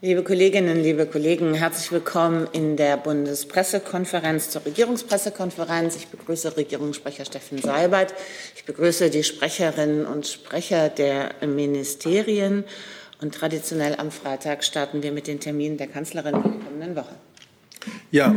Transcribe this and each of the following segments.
Liebe Kolleginnen, liebe Kollegen, herzlich willkommen in der Bundespressekonferenz zur Regierungspressekonferenz. Ich begrüße Regierungssprecher Steffen Seibert. Ich begrüße die Sprecherinnen und Sprecher der Ministerien. Und traditionell am Freitag starten wir mit den Terminen der Kanzlerin in der kommenden Woche. Ja,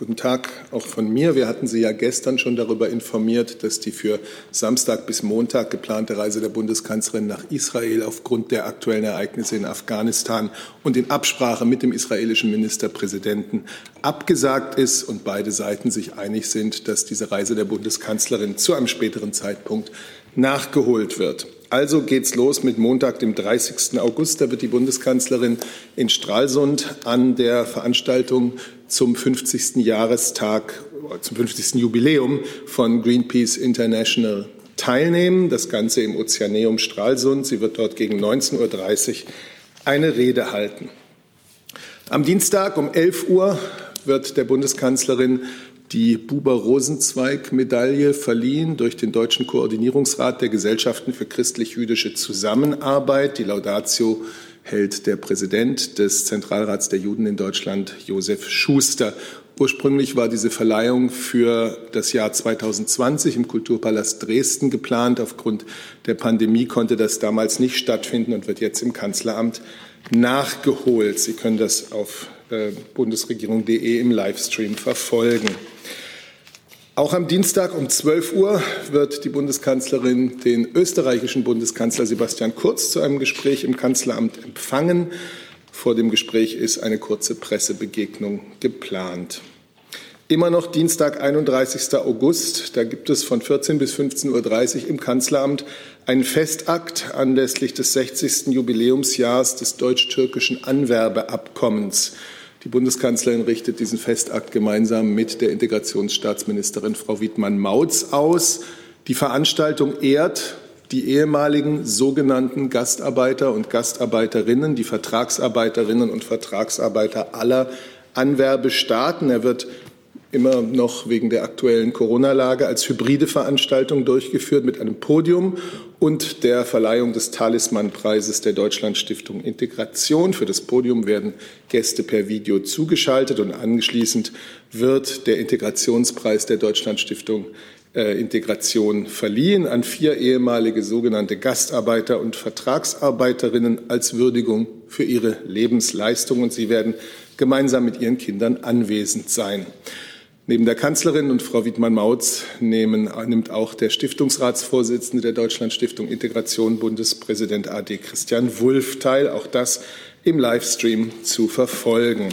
Guten Tag auch von mir. Wir hatten Sie ja gestern schon darüber informiert, dass die für Samstag bis Montag geplante Reise der Bundeskanzlerin nach Israel aufgrund der aktuellen Ereignisse in Afghanistan und in Absprache mit dem israelischen Ministerpräsidenten abgesagt ist und beide Seiten sich einig sind, dass diese Reise der Bundeskanzlerin zu einem späteren Zeitpunkt nachgeholt wird. Also geht's los mit Montag, dem 30. August. Da wird die Bundeskanzlerin in Stralsund an der Veranstaltung zum 50. Jahrestag, zum 50. Jubiläum von Greenpeace International teilnehmen. Das Ganze im Ozeaneum Stralsund. Sie wird dort gegen 19.30 Uhr eine Rede halten. Am Dienstag um 11 Uhr wird der Bundeskanzlerin die Buber-Rosenzweig-Medaille verliehen durch den Deutschen Koordinierungsrat der Gesellschaften für christlich-jüdische Zusammenarbeit. Die Laudatio hält der Präsident des Zentralrats der Juden in Deutschland, Josef Schuster. Ursprünglich war diese Verleihung für das Jahr 2020 im Kulturpalast Dresden geplant. Aufgrund der Pandemie konnte das damals nicht stattfinden und wird jetzt im Kanzleramt nachgeholt. Sie können das auf bundesregierung.de im Livestream verfolgen. Auch am Dienstag um 12 Uhr wird die Bundeskanzlerin den österreichischen Bundeskanzler Sebastian Kurz zu einem Gespräch im Kanzleramt empfangen. Vor dem Gespräch ist eine kurze Pressebegegnung geplant. Immer noch Dienstag, 31. August. Da gibt es von 14 bis 15.30 Uhr im Kanzleramt einen Festakt anlässlich des 60. Jubiläumsjahrs des deutsch-türkischen Anwerbeabkommens. Die Bundeskanzlerin richtet diesen Festakt gemeinsam mit der Integrationsstaatsministerin Frau Wiedmann-Mautz aus. Die Veranstaltung ehrt die ehemaligen sogenannten Gastarbeiter und Gastarbeiterinnen, die Vertragsarbeiterinnen und Vertragsarbeiter aller Anwerbestaaten. Er wird immer noch wegen der aktuellen Corona-Lage als hybride Veranstaltung durchgeführt mit einem Podium und der Verleihung des Talisman-Preises der Deutschlandstiftung Integration. Für das Podium werden Gäste per Video zugeschaltet und anschließend wird der Integrationspreis der Deutschlandstiftung äh, Integration verliehen an vier ehemalige sogenannte Gastarbeiter und Vertragsarbeiterinnen als Würdigung für ihre Lebensleistung. Und sie werden gemeinsam mit ihren Kindern anwesend sein. Neben der Kanzlerin und Frau Wiedmann-Mautz nimmt auch der Stiftungsratsvorsitzende der Deutschlandstiftung Integration, Bundespräsident AD Christian Wulff teil. Auch das im Livestream zu verfolgen.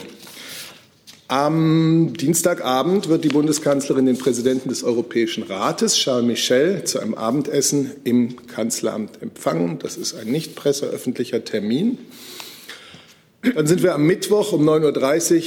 Am Dienstagabend wird die Bundeskanzlerin den Präsidenten des Europäischen Rates, Charles Michel, zu einem Abendessen im Kanzleramt empfangen. Das ist ein nicht presseöffentlicher Termin. Dann sind wir am Mittwoch um 9.30 Uhr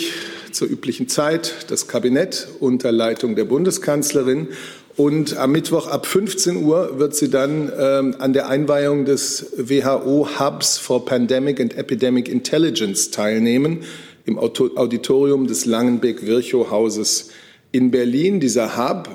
zur üblichen Zeit das Kabinett unter Leitung der Bundeskanzlerin. Und am Mittwoch ab 15 Uhr wird sie dann ähm, an der Einweihung des WHO Hubs for Pandemic and Epidemic Intelligence teilnehmen im Auditorium des Langenbeck-Virchow-Hauses in Berlin. Dieser Hub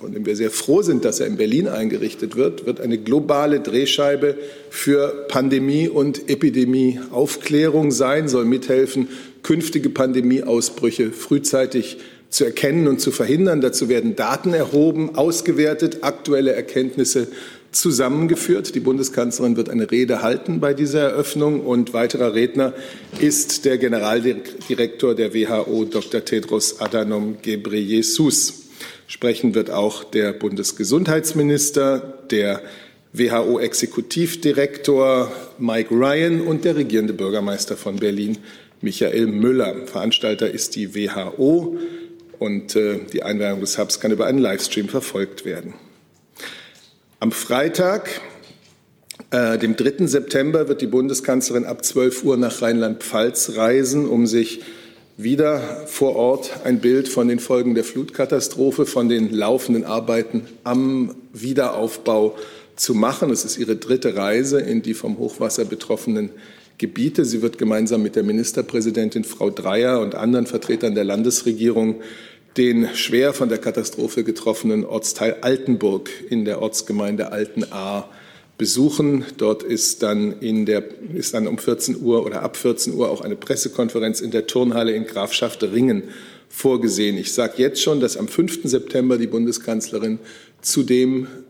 von dem wir sehr froh sind, dass er in Berlin eingerichtet wird, wird eine globale Drehscheibe für Pandemie- und Epidemieaufklärung sein, soll mithelfen, künftige Pandemieausbrüche frühzeitig zu erkennen und zu verhindern. Dazu werden Daten erhoben, ausgewertet, aktuelle Erkenntnisse zusammengeführt. Die Bundeskanzlerin wird eine Rede halten bei dieser Eröffnung und weiterer Redner ist der Generaldirektor der WHO, Dr. Tedros Adhanom Ghebreyesus. Sprechen wird auch der Bundesgesundheitsminister, der WHO-Exekutivdirektor Mike Ryan und der regierende Bürgermeister von Berlin, Michael Müller. Veranstalter ist die WHO und äh, die Einweihung des Hubs kann über einen Livestream verfolgt werden. Am Freitag, äh, dem 3. September, wird die Bundeskanzlerin ab 12 Uhr nach Rheinland-Pfalz reisen, um sich wieder vor Ort ein Bild von den Folgen der Flutkatastrophe, von den laufenden Arbeiten am Wiederaufbau zu machen. Es ist ihre dritte Reise in die vom Hochwasser betroffenen Gebiete. Sie wird gemeinsam mit der Ministerpräsidentin Frau Dreyer und anderen Vertretern der Landesregierung den schwer von der Katastrophe getroffenen Ortsteil Altenburg in der Ortsgemeinde Altenahr besuchen. Dort ist dann, in der, ist dann um 14 Uhr oder ab 14 Uhr auch eine Pressekonferenz in der Turnhalle in Grafschaft Ringen vorgesehen. Ich sage jetzt schon, dass am 5. September die Bundeskanzlerin zudem äh,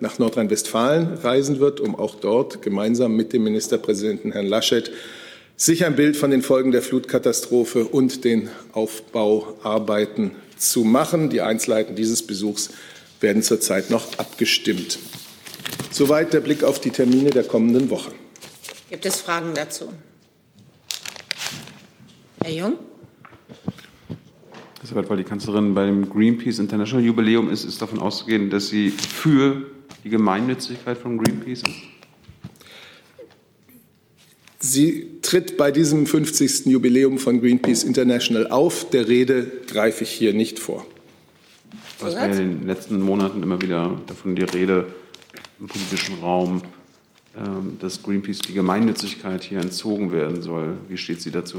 nach Nordrhein-Westfalen reisen wird, um auch dort gemeinsam mit dem Ministerpräsidenten Herrn Laschet sich ein Bild von den Folgen der Flutkatastrophe und den Aufbauarbeiten zu machen. Die Einzelheiten dieses Besuchs werden zurzeit noch abgestimmt. Soweit der Blick auf die Termine der kommenden Woche. Gibt es Fragen dazu? Herr Jung? Deshalb, weil die Kanzlerin beim Greenpeace International Jubiläum ist, ist davon auszugehen, dass sie für die Gemeinnützigkeit von Greenpeace ist? Sie tritt bei diesem 50. Jubiläum von Greenpeace International auf. Der Rede greife ich hier nicht vor. Was war in den letzten Monaten immer wieder davon die Rede im politischen Raum, ähm, dass Greenpeace die Gemeinnützigkeit hier entzogen werden soll. Wie steht sie dazu?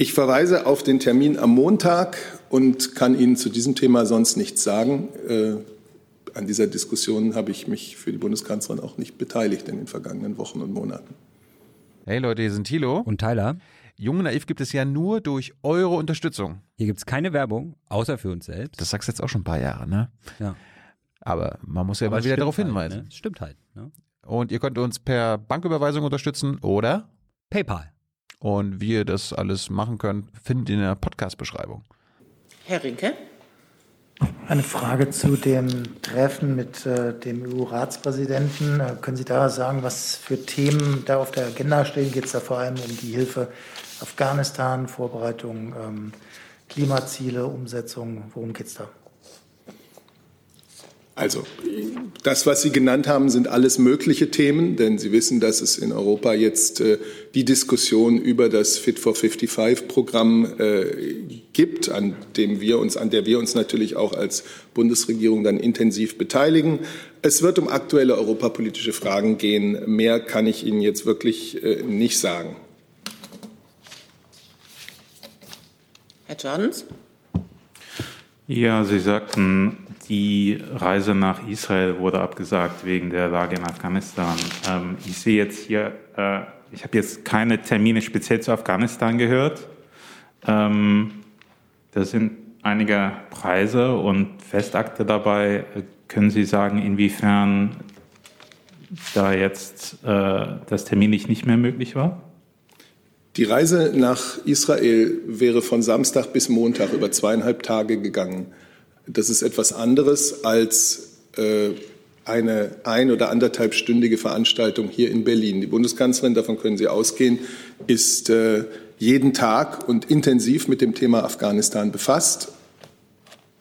Ich verweise auf den Termin am Montag und kann Ihnen zu diesem Thema sonst nichts sagen. Äh, an dieser Diskussion habe ich mich für die Bundeskanzlerin auch nicht beteiligt in den vergangenen Wochen und Monaten. Hey Leute, hier sind Thilo und Tyler. Jung und Naiv gibt es ja nur durch eure Unterstützung. Hier gibt es keine Werbung, außer für uns selbst. Das sagst du jetzt auch schon ein paar Jahre, ne? Ja. Aber man muss ja Aber mal wieder darauf halt, hinweisen. Ne? Stimmt halt. Ne? Und ihr könnt uns per Banküberweisung unterstützen oder PayPal. Und wie ihr das alles machen könnt, findet ihr in der Podcast-Beschreibung. Herr Rinke? Eine Frage zu dem Treffen mit äh, dem EU-Ratspräsidenten. Äh, können Sie da sagen, was für Themen da auf der Agenda stehen? Geht es da vor allem um die Hilfe Afghanistan, Vorbereitung, ähm, Klimaziele, Umsetzung? Worum geht es da? Also, das, was Sie genannt haben, sind alles mögliche Themen, denn Sie wissen, dass es in Europa jetzt äh, die Diskussion über das Fit for 55-Programm äh, gibt, an dem wir uns, an der wir uns natürlich auch als Bundesregierung dann intensiv beteiligen. Es wird um aktuelle europapolitische Fragen gehen. Mehr kann ich Ihnen jetzt wirklich äh, nicht sagen. Herr Jordans? Ja, Sie sagten, die Reise nach Israel wurde abgesagt wegen der Lage in Afghanistan. Ähm, ich sehe jetzt hier, äh, ich habe jetzt keine Termine speziell zu Afghanistan gehört. Ähm, da sind einige Preise und Festakte dabei. Können Sie sagen, inwiefern da jetzt äh, das Termin nicht mehr möglich war? Die Reise nach Israel wäre von Samstag bis Montag über zweieinhalb Tage gegangen. Das ist etwas anderes als äh, eine ein- oder anderthalbstündige Veranstaltung hier in Berlin. Die Bundeskanzlerin, davon können Sie ausgehen, ist äh, jeden Tag und intensiv mit dem Thema Afghanistan befasst.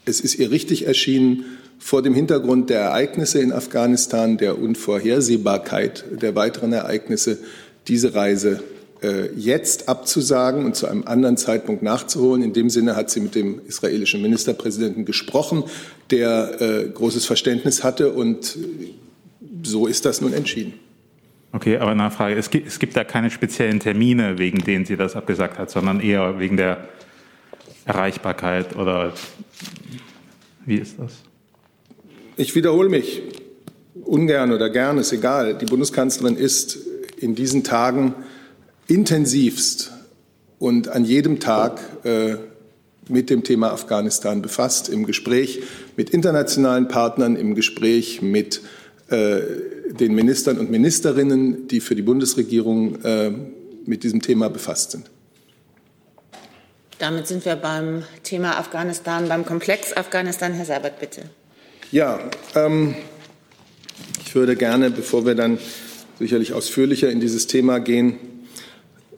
Es ist ihr richtig erschienen, vor dem Hintergrund der Ereignisse in Afghanistan, der Unvorhersehbarkeit der weiteren Ereignisse, diese Reise jetzt abzusagen und zu einem anderen Zeitpunkt nachzuholen. In dem Sinne hat sie mit dem israelischen Ministerpräsidenten gesprochen, der äh, großes Verständnis hatte und so ist das nun entschieden. Okay, aber eine Frage, es gibt, es gibt da keine speziellen Termine, wegen denen sie das abgesagt hat, sondern eher wegen der Erreichbarkeit oder wie ist das? Ich wiederhole mich ungern oder gern, ist egal. Die Bundeskanzlerin ist in diesen Tagen intensivst und an jedem Tag äh, mit dem Thema Afghanistan befasst, im Gespräch mit internationalen Partnern, im Gespräch mit äh, den Ministern und Ministerinnen, die für die Bundesregierung äh, mit diesem Thema befasst sind. Damit sind wir beim Thema Afghanistan, beim Komplex Afghanistan. Herr Seibert, bitte. Ja, ähm, ich würde gerne, bevor wir dann sicherlich ausführlicher in dieses Thema gehen,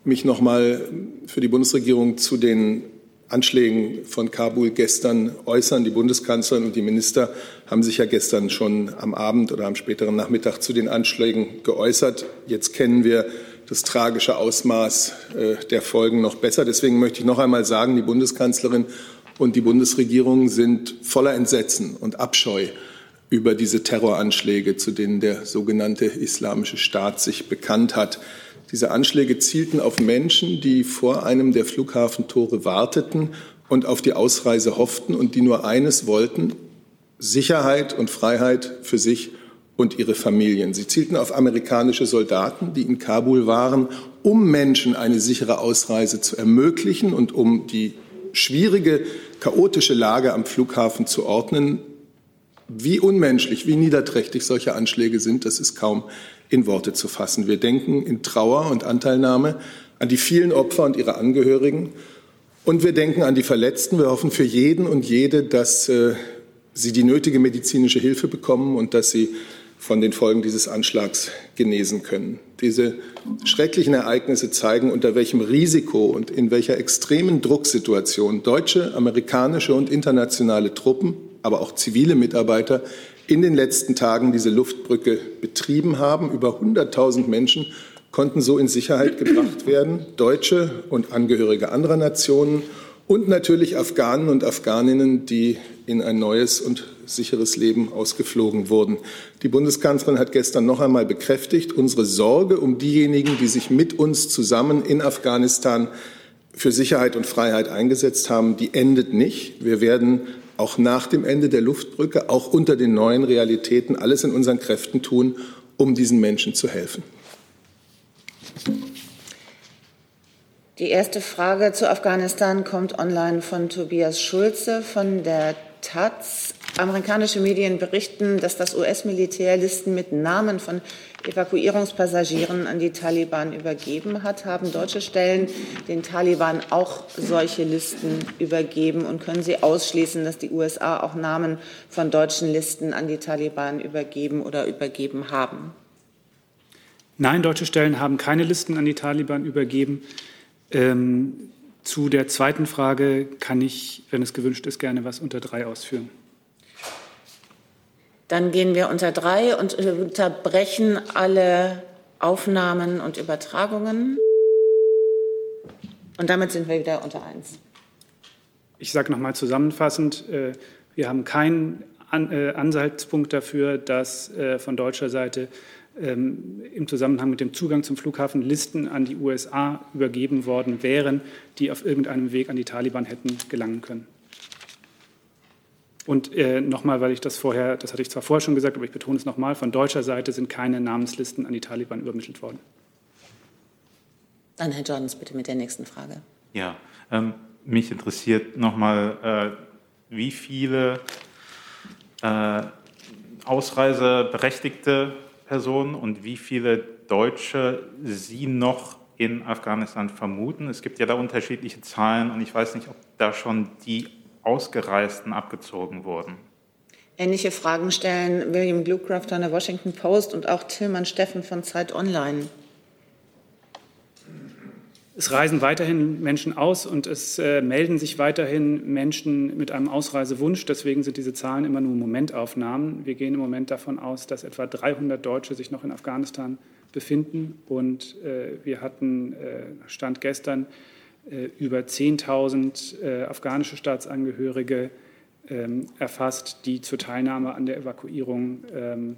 mich noch mal für die Bundesregierung zu den Anschlägen von Kabul gestern äußern. Die Bundeskanzlerin und die Minister haben sich ja gestern schon am Abend oder am späteren Nachmittag zu den Anschlägen geäußert. Jetzt kennen wir das tragische Ausmaß äh, der Folgen noch besser. Deswegen möchte ich noch einmal sagen, die Bundeskanzlerin und die Bundesregierung sind voller Entsetzen und Abscheu über diese Terroranschläge, zu denen der sogenannte Islamische Staat sich bekannt hat. Diese Anschläge zielten auf Menschen, die vor einem der Flughafentore warteten und auf die Ausreise hofften und die nur eines wollten, Sicherheit und Freiheit für sich und ihre Familien. Sie zielten auf amerikanische Soldaten, die in Kabul waren, um Menschen eine sichere Ausreise zu ermöglichen und um die schwierige, chaotische Lage am Flughafen zu ordnen. Wie unmenschlich, wie niederträchtig solche Anschläge sind, das ist kaum in Worte zu fassen. Wir denken in Trauer und Anteilnahme an die vielen Opfer und ihre Angehörigen. Und wir denken an die Verletzten. Wir hoffen für jeden und jede, dass äh, sie die nötige medizinische Hilfe bekommen und dass sie von den Folgen dieses Anschlags genesen können. Diese schrecklichen Ereignisse zeigen, unter welchem Risiko und in welcher extremen Drucksituation deutsche, amerikanische und internationale Truppen, aber auch zivile Mitarbeiter in den letzten Tagen diese Luftbrücke betrieben haben. Über 100.000 Menschen konnten so in Sicherheit gebracht werden, Deutsche und Angehörige anderer Nationen und natürlich Afghanen und Afghaninnen, die in ein neues und sicheres Leben ausgeflogen wurden. Die Bundeskanzlerin hat gestern noch einmal bekräftigt, unsere Sorge um diejenigen, die sich mit uns zusammen in Afghanistan für Sicherheit und Freiheit eingesetzt haben, die endet nicht. Wir werden auch nach dem Ende der Luftbrücke, auch unter den neuen Realitäten, alles in unseren Kräften tun, um diesen Menschen zu helfen. Die erste Frage zu Afghanistan kommt online von Tobias Schulze von der Taz. Amerikanische Medien berichten, dass das US-Militär Listen mit Namen von Evakuierungspassagieren an die Taliban übergeben hat. Haben deutsche Stellen den Taliban auch solche Listen übergeben? Und können Sie ausschließen, dass die USA auch Namen von deutschen Listen an die Taliban übergeben oder übergeben haben? Nein, deutsche Stellen haben keine Listen an die Taliban übergeben. Ähm, zu der zweiten Frage kann ich, wenn es gewünscht ist, gerne was unter drei ausführen. Dann gehen wir unter drei und unterbrechen alle Aufnahmen und Übertragungen. Und damit sind wir wieder unter eins. Ich sage nochmal zusammenfassend, äh, wir haben keinen äh, Ansatzpunkt dafür, dass äh, von deutscher Seite ähm, im Zusammenhang mit dem Zugang zum Flughafen Listen an die USA übergeben worden wären, die auf irgendeinem Weg an die Taliban hätten gelangen können. Und äh, nochmal, weil ich das vorher, das hatte ich zwar vorher schon gesagt, aber ich betone es nochmal, von deutscher Seite sind keine Namenslisten an die Taliban übermittelt worden. Dann Herr Jordans bitte mit der nächsten Frage. Ja, ähm, mich interessiert nochmal, äh, wie viele äh, Ausreiseberechtigte Personen und wie viele Deutsche Sie noch in Afghanistan vermuten? Es gibt ja da unterschiedliche Zahlen und ich weiß nicht, ob da schon die Ausgereisten abgezogen wurden. Ähnliche Fragen stellen William Bluecraft von der Washington Post und auch Tillmann Steffen von Zeit Online. Es reisen weiterhin Menschen aus und es äh, melden sich weiterhin Menschen mit einem Ausreisewunsch. Deswegen sind diese Zahlen immer nur Momentaufnahmen. Wir gehen im Moment davon aus, dass etwa 300 Deutsche sich noch in Afghanistan befinden. Und äh, wir hatten, äh, Stand gestern, äh, über 10.000 äh, afghanische Staatsangehörige ähm, erfasst, die zur Teilnahme an der Evakuierung ähm,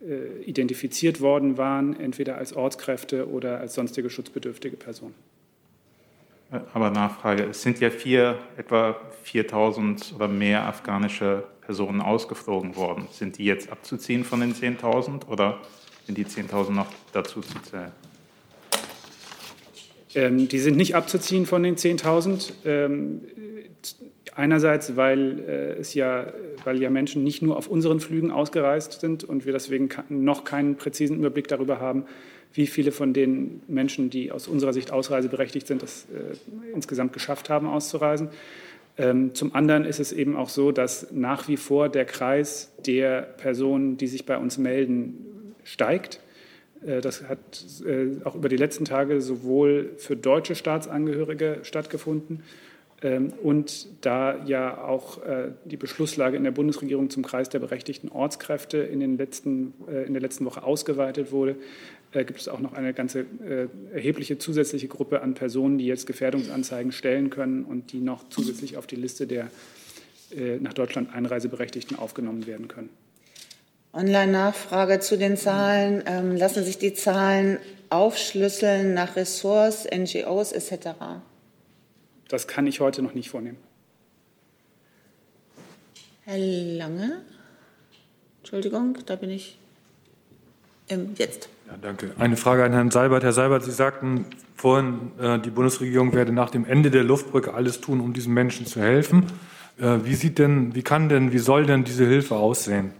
äh, identifiziert worden waren, entweder als Ortskräfte oder als sonstige schutzbedürftige Personen. Aber Nachfrage, es sind ja vier, etwa 4000 oder mehr afghanische Personen ausgeflogen worden. Sind die jetzt abzuziehen von den 10.000 oder sind die 10.000 noch dazu zu zählen? Ähm, die sind nicht abzuziehen von den 10.000. Ähm, einerseits, weil äh, es ja, weil ja Menschen nicht nur auf unseren Flügen ausgereist sind und wir deswegen noch keinen präzisen Überblick darüber haben, wie viele von den Menschen, die aus unserer Sicht ausreiseberechtigt sind, es äh, insgesamt geschafft haben, auszureisen. Ähm, zum anderen ist es eben auch so, dass nach wie vor der Kreis der Personen, die sich bei uns melden, steigt. Äh, das hat äh, auch über die letzten Tage sowohl für deutsche Staatsangehörige stattgefunden ähm, und da ja auch äh, die Beschlusslage in der Bundesregierung zum Kreis der berechtigten Ortskräfte in, den letzten, in der letzten Woche ausgeweitet wurde, gibt es auch noch eine ganze erhebliche zusätzliche Gruppe an Personen, die jetzt Gefährdungsanzeigen stellen können und die noch zusätzlich auf die Liste der nach Deutschland Einreiseberechtigten aufgenommen werden können. Online-Nachfrage zu den Zahlen. Ähm, lassen sich die Zahlen aufschlüsseln nach Ressorts, NGOs etc.? Das kann ich heute noch nicht vornehmen. Herr Lange? Entschuldigung, da bin ich. Ähm, jetzt. Ja, danke. Eine Frage an Herrn Seibert. Herr Seibert, Sie sagten vorhin, äh, die Bundesregierung werde nach dem Ende der Luftbrücke alles tun, um diesen Menschen zu helfen. Äh, wie sieht denn, wie kann denn, wie soll denn diese Hilfe aussehen?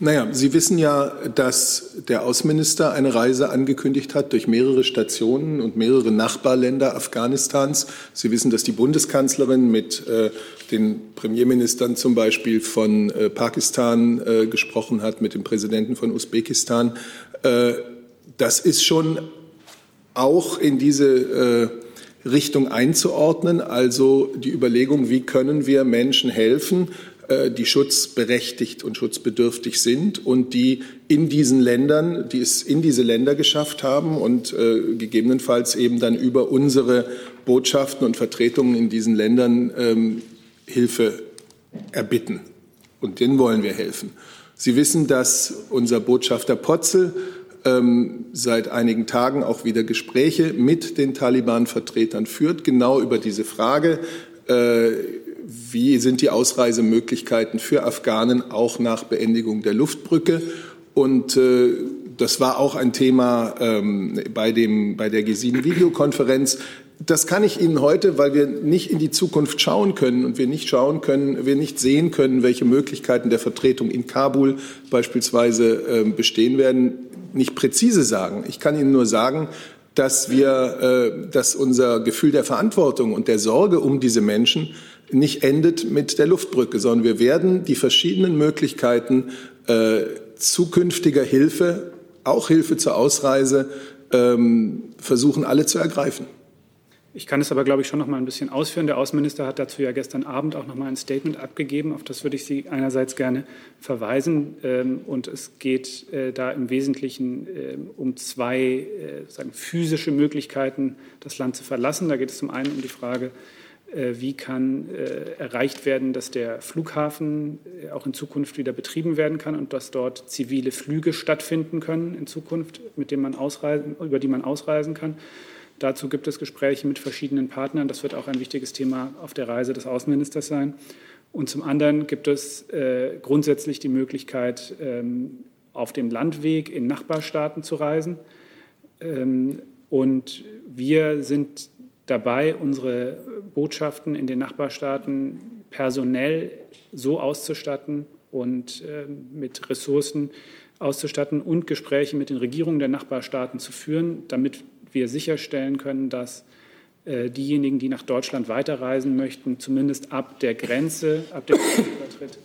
Naja, Sie wissen ja, dass der Außenminister eine Reise angekündigt hat durch mehrere Stationen und mehrere Nachbarländer Afghanistans. Sie wissen, dass die Bundeskanzlerin mit äh, den Premierministern zum Beispiel von äh, Pakistan äh, gesprochen hat, mit dem Präsidenten von Usbekistan. Äh, das ist schon auch in diese äh, Richtung einzuordnen, also die Überlegung, wie können wir Menschen helfen, die schutzberechtigt und schutzbedürftig sind und die in diesen Ländern, die es in diese Länder geschafft haben und äh, gegebenenfalls eben dann über unsere Botschaften und Vertretungen in diesen Ländern ähm, Hilfe erbitten. Und denen wollen wir helfen. Sie wissen, dass unser Botschafter Potzel ähm, seit einigen Tagen auch wieder Gespräche mit den Taliban-Vertretern führt, genau über diese Frage. Äh, wie sind die Ausreisemöglichkeiten für Afghanen auch nach Beendigung der Luftbrücke. Und äh, das war auch ein Thema ähm, bei, dem, bei der G7-Videokonferenz. Das kann ich Ihnen heute, weil wir nicht in die Zukunft schauen können und wir nicht schauen können, wir nicht sehen können, welche Möglichkeiten der Vertretung in Kabul beispielsweise äh, bestehen werden, nicht präzise sagen. Ich kann Ihnen nur sagen, dass wir, äh, dass unser Gefühl der Verantwortung und der Sorge um diese Menschen nicht endet mit der Luftbrücke, sondern wir werden die verschiedenen Möglichkeiten äh, zukünftiger Hilfe, auch Hilfe zur Ausreise, ähm, versuchen alle zu ergreifen. Ich kann es aber, glaube ich, schon noch mal ein bisschen ausführen. Der Außenminister hat dazu ja gestern Abend auch noch mal ein Statement abgegeben. Auf das würde ich Sie einerseits gerne verweisen. Ähm, und es geht äh, da im Wesentlichen äh, um zwei äh, sagen, physische Möglichkeiten, das Land zu verlassen. Da geht es zum einen um die Frage, wie kann äh, erreicht werden, dass der Flughafen äh, auch in Zukunft wieder betrieben werden kann und dass dort zivile Flüge stattfinden können in Zukunft, mit denen man ausreisen, über die man ausreisen kann. Dazu gibt es Gespräche mit verschiedenen Partnern. Das wird auch ein wichtiges Thema auf der Reise des Außenministers sein. Und zum anderen gibt es grundsätzlich die Möglichkeit, ähm, auf dem Landweg in Nachbarstaaten zu reisen. Ähm, und wir sind dabei, unsere Botschaften in den Nachbarstaaten personell so auszustatten und äh, mit Ressourcen auszustatten und Gespräche mit den Regierungen der Nachbarstaaten zu führen, damit wir sicherstellen können, dass äh, diejenigen, die nach Deutschland weiterreisen möchten, zumindest ab der Grenze, ab dem Übertritt,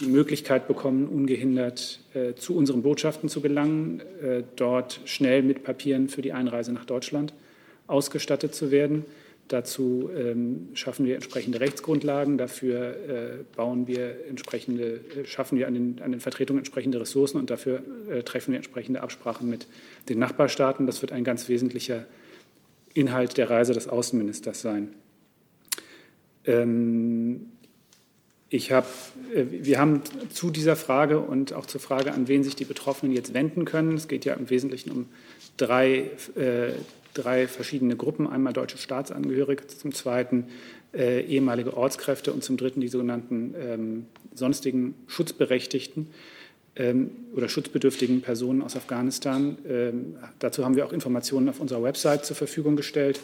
die Möglichkeit bekommen, ungehindert äh, zu unseren Botschaften zu gelangen, äh, dort schnell mit Papieren für die Einreise nach Deutschland ausgestattet zu werden. Dazu ähm, schaffen wir entsprechende Rechtsgrundlagen, dafür äh, bauen wir entsprechende, äh, schaffen wir an den, an den Vertretungen entsprechende Ressourcen und dafür äh, treffen wir entsprechende Absprachen mit den Nachbarstaaten. Das wird ein ganz wesentlicher Inhalt der Reise des Außenministers sein. Ähm, ich hab, äh, wir haben zu dieser Frage und auch zur Frage, an wen sich die Betroffenen jetzt wenden können, es geht ja im Wesentlichen um drei äh, drei verschiedene Gruppen. Einmal deutsche Staatsangehörige, zum Zweiten äh, ehemalige Ortskräfte und zum Dritten die sogenannten ähm, sonstigen Schutzberechtigten ähm, oder schutzbedürftigen Personen aus Afghanistan. Ähm, dazu haben wir auch Informationen auf unserer Website zur Verfügung gestellt.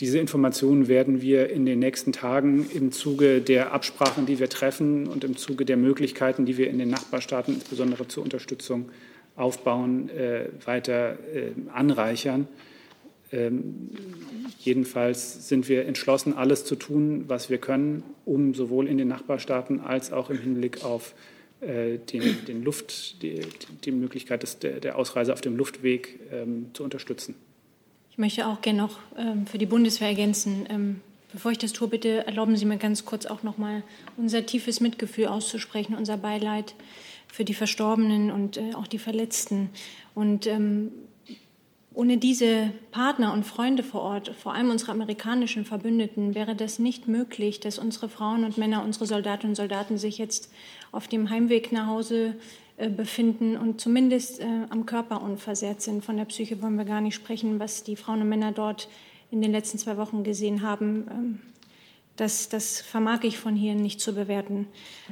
Diese Informationen werden wir in den nächsten Tagen im Zuge der Absprachen, die wir treffen und im Zuge der Möglichkeiten, die wir in den Nachbarstaaten insbesondere zur Unterstützung aufbauen, äh, weiter äh, anreichern. Ähm, jedenfalls sind wir entschlossen, alles zu tun, was wir können, um sowohl in den Nachbarstaaten als auch im Hinblick auf äh, den, den Luft, die, die Möglichkeit des, der, der, Ausreise auf dem Luftweg ähm, zu unterstützen. Ich möchte auch gerne noch ähm, für die Bundeswehr ergänzen. Ähm, bevor ich das tue, bitte erlauben Sie mir ganz kurz auch noch mal unser tiefes Mitgefühl auszusprechen, unser Beileid für die Verstorbenen und äh, auch die Verletzten. Und ähm, ohne diese Partner und Freunde vor Ort, vor allem unsere amerikanischen Verbündeten, wäre das nicht möglich, dass unsere Frauen und Männer, unsere Soldatinnen und Soldaten sich jetzt auf dem Heimweg nach Hause äh, befinden und zumindest äh, am Körper unversehrt sind. Von der Psyche wollen wir gar nicht sprechen, was die Frauen und Männer dort in den letzten zwei Wochen gesehen haben. Ähm, das, das vermag ich von hier nicht zu bewerten.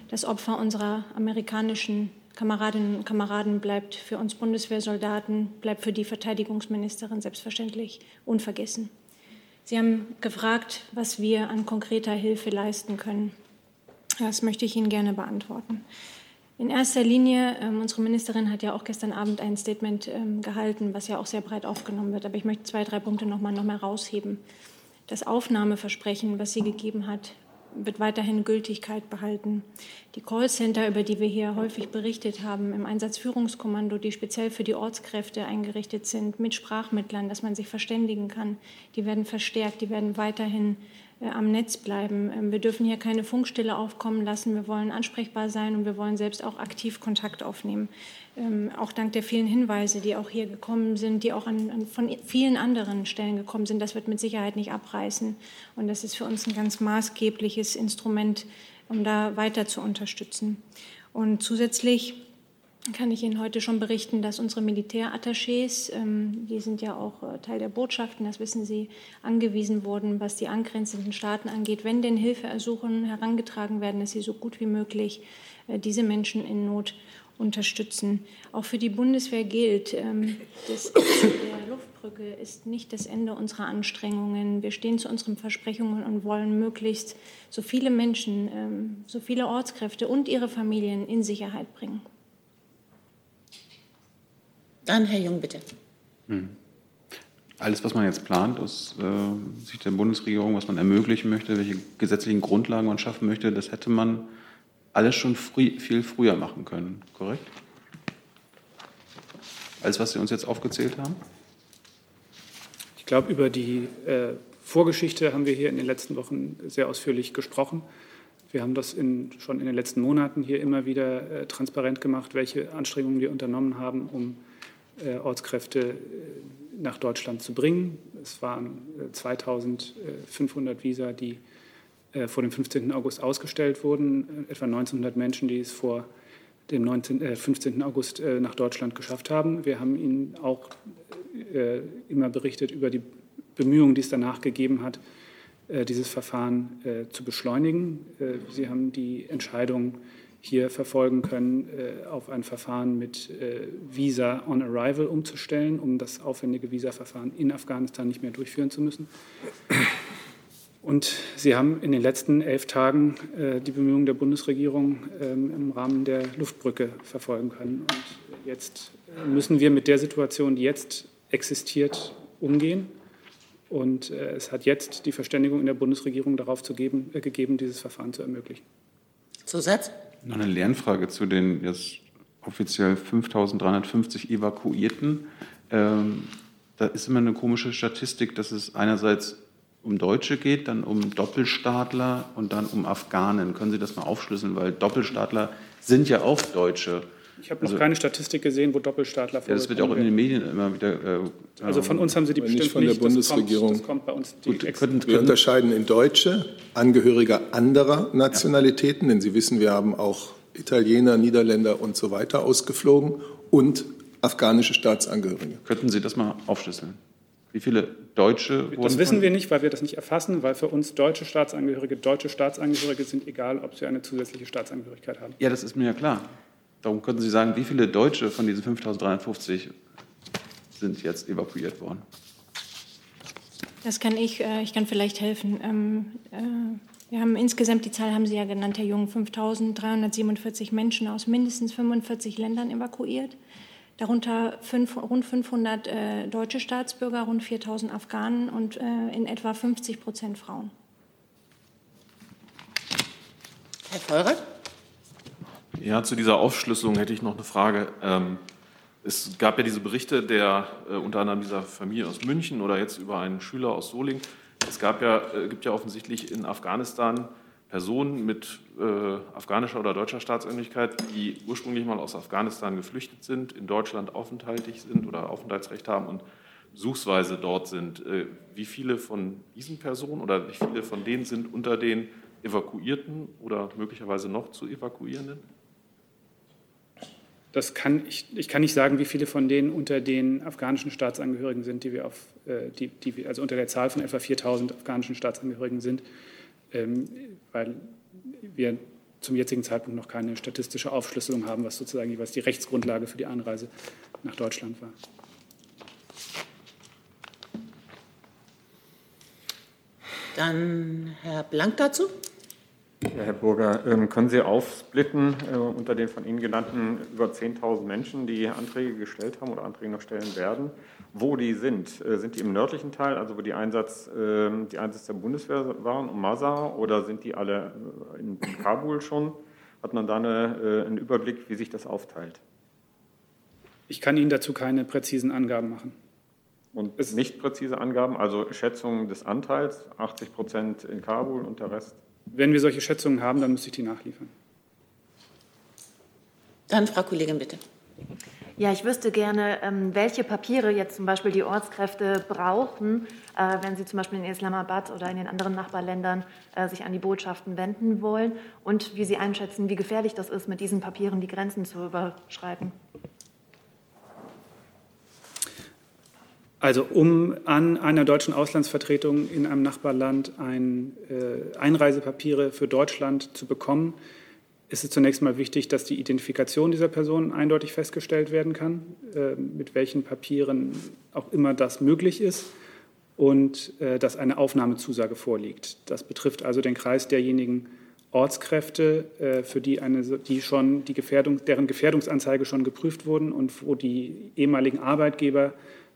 Das Opfer unserer amerikanischen Kameradinnen und Kameraden bleibt für uns Bundeswehrsoldaten, bleibt für die Verteidigungsministerin selbstverständlich unvergessen. Sie haben gefragt, was wir an konkreter Hilfe leisten können. Das möchte ich Ihnen gerne beantworten. In erster Linie, ähm, unsere Ministerin hat ja auch gestern Abend ein Statement ähm, gehalten, was ja auch sehr breit aufgenommen wird. Aber ich möchte zwei, drei Punkte noch mal, noch mal. Das Aufnahmeversprechen, was sie gegeben hat, wird weiterhin Gültigkeit behalten. Die Callcenter, über die wir hier häufig berichtet haben, im Einsatzführungskommando, die speziell für die Ortskräfte eingerichtet sind, mit Sprachmittlern, dass man sich verständigen kann, die werden verstärkt, die werden weiterhin am Netz bleiben. Ähm, wir dürfen hier keine Funkstille aufkommen lassen. Wir wollen ansprechbar sein und wir wollen selbst auch aktiv Kontakt aufnehmen. Ähm, auch dank der vielen Hinweise, die auch hier gekommen sind, die auch an, an, von vielen anderen Stellen gekommen sind. Das wird mit Sicherheit nicht abreißen. Und das ist für uns ein ganz maßgebliches Instrument, um da weiter zu unterstützen. Und zusätzlich kann ich Ihnen heute schon berichten, dass unsere Militärattachés, ähm, die sind ja auch äh, Teil der Botschaften, das wissen Sie, angewiesen wurden, was die angrenzenden Staaten angeht, wenn denn Hilfeersuchen herangetragen werden, dass sie so gut wie möglich äh, diese Menschen in Not unterstützen. Auch für die Bundeswehr gilt, ähm, das der Luftbrücke ist nicht das Ende unserer Anstrengungen. Wir stehen zu unseren Versprechungen und wollen möglichst so viele Menschen, ähm, so viele Ortskräfte und ihre Familien in Sicherheit bringen. Dann Herr Jung, bitte. Hm. Alles, was man jetzt plant aus äh, Sicht der Bundesregierung, was man ermöglichen möchte, welche gesetzlichen Grundlagen man schaffen möchte, das hätte man alles schon früh, viel früher machen können, korrekt? Alles, was Sie uns jetzt aufgezählt haben? Ich glaube, über die äh, Vorgeschichte haben wir hier in den letzten Wochen sehr ausführlich gesprochen. Wir haben das in, schon in den letzten Monaten hier immer wieder äh, transparent gemacht, welche Anstrengungen wir unternommen haben, um äh, Ortskräfte äh, nach Deutschland zu bringen. Es waren 2500 äh, Visa, die vor dem 15. August ausgestellt wurden, etwa 1900 Menschen, die es vor dem 19, äh, 15. August äh, nach Deutschland geschafft haben. Wir haben Ihnen auch äh, immer berichtet über die Bemühungen, die es danach gegeben hat, dieses Verfahren zu beschleunigen. Sie haben die Entscheidung hier verfolgen können, äh, auf ein Verfahren mit äh, Visa on Arrival umzustellen, um das aufwendige Visa-Verfahren in Afghanistan nicht mehr durchführen zu müssen. Und Sie haben in den letzten elf Tagen äh, die Bemühungen der Bundesregierung ähm, im Rahmen der Luftbrücke verfolgen können. Und jetzt müssen wir mit der Situation, die jetzt existiert, umgehen. Und es hat jetzt die Verständigung in der Bundesregierung darauf zu geben, gegeben, dieses Verfahren zu ermöglichen. Zusatz? Noch eine Lernfrage zu den jetzt offiziell 5350 Evakuierten. Ähm, da ist immer eine komische Statistik, dass es einerseits um Deutsche geht, dann um Doppelstaatler und dann um Afghanen. Können Sie das mal aufschlüsseln? Weil Doppelstaatler sind ja auch Deutsche. Ich habe noch also, keine Statistik gesehen, wo Doppelstaatler Ja, das wird auch in den Medien immer wieder. Äh, also von uns haben Sie die bestimmt nicht von der Bundesregierung. Das kommt, das kommt bei uns Gut, können, können, wir unterscheiden in Deutsche, Angehörige anderer Nationalitäten, ja. denn Sie wissen, wir haben auch Italiener, Niederländer und so weiter ausgeflogen und afghanische Staatsangehörige. Könnten Sie das mal aufschlüsseln? Wie viele Deutsche wurden Das wissen wir nicht, weil wir das nicht erfassen, weil für uns deutsche Staatsangehörige deutsche Staatsangehörige sind, egal ob sie eine zusätzliche Staatsangehörigkeit haben. Ja, das ist mir ja klar. Darum könnten Sie sagen, wie viele Deutsche von diesen 5350 sind jetzt evakuiert worden? Das kann ich, äh, ich kann vielleicht helfen. Ähm, äh, wir haben insgesamt, die Zahl haben Sie ja genannt, Herr Jung, 5.347 Menschen aus mindestens 45 Ländern evakuiert. Darunter fünf, rund 500 äh, deutsche Staatsbürger, rund 4.000 Afghanen und in etwa 50 Prozent Frauen. Herr Feurer? Ja, zu dieser Aufschlüsselung hätte ich noch eine Frage. Ähm, es gab ja diese Berichte der äh, unter anderem dieser Familie aus München oder jetzt über einen Schüler aus Soling. Es gab ja, äh, gibt ja offensichtlich in Afghanistan Personen mit äh, afghanischer oder deutscher Staatsangehörigkeit, die ursprünglich mal aus Afghanistan geflüchtet sind, in Deutschland aufenthaltig sind oder Aufenthaltsrecht haben und besuchsweise dort sind. Wie viele von diesen Personen oder wie viele von denen sind unter den Evakuierten oder möglicherweise noch zu Evakuierenden? Das kann ich, ich kann nicht sagen, wie viele von denen unter den afghanischen Staatsangehörigen sind, die wir auf, äh, die, die, also unter der Zahl von etwa 4000 afghanischen Staatsangehörigen sind, ähm, weil wir zum jetzigen Zeitpunkt noch keine statistische Aufschlüsselung haben, was sozusagen jeweils die Rechtsgrundlage für die Einreise nach Deutschland war. Dann Herr Blank dazu. Ja, Herr Burger, ähm, können Sie aufsplitten äh, unter den von Ihnen genannten über 10.000 Menschen, die Anträge gestellt haben oder Anträge noch stellen werden, wo die sind? Äh, sind die im nördlichen Teil, also wo die Einsatz, ähm, die Einsatz der Bundeswehr waren, um Mazar, oder sind die alle äh, in, Kabul schon? Hat man da eine, einen Überblick, wie sich das aufteilt? Ich kann Ihnen dazu keine präzisen Angaben machen. Und nicht präzise Angaben, also Schätzungen des Anteils, 80 Prozent in Kabul und der Rest? Wenn wir solche Schätzungen haben, dann müsste ich die nachliefern. Dann Frau Kollegin, bitte. Ja, ich wüsste gerne, ähm, welche Papiere jetzt zum Beispiel die Ortskräfte brauchen, äh, wenn sie zum Beispiel in Islamabad oder in den anderen Nachbarländern äh, sich an die Botschaften wenden wollen und wie Sie einschätzen, wie gefährlich das ist, mit diesen Papieren die Grenzen zu überschreiten. Also um an einer deutschen Auslandsvertretung in einem Nachbarland ein, äh, Einreisepapiere für Deutschland zu bekommen, ist es zunächst mal wichtig, dass die Identifikation dieser Person eindeutig festgestellt werden kann, äh, mit welchen Papieren auch immer das möglich ist und äh, dass eine Aufnahmezusage vorliegt. Das betrifft also den Kreis derjenigen Ortskräfte, äh, für die, eine, die schon die Gefährdung, deren Gefährdungsanzeige schon geprüft wurden und wo die ehemaligen Arbeitgeber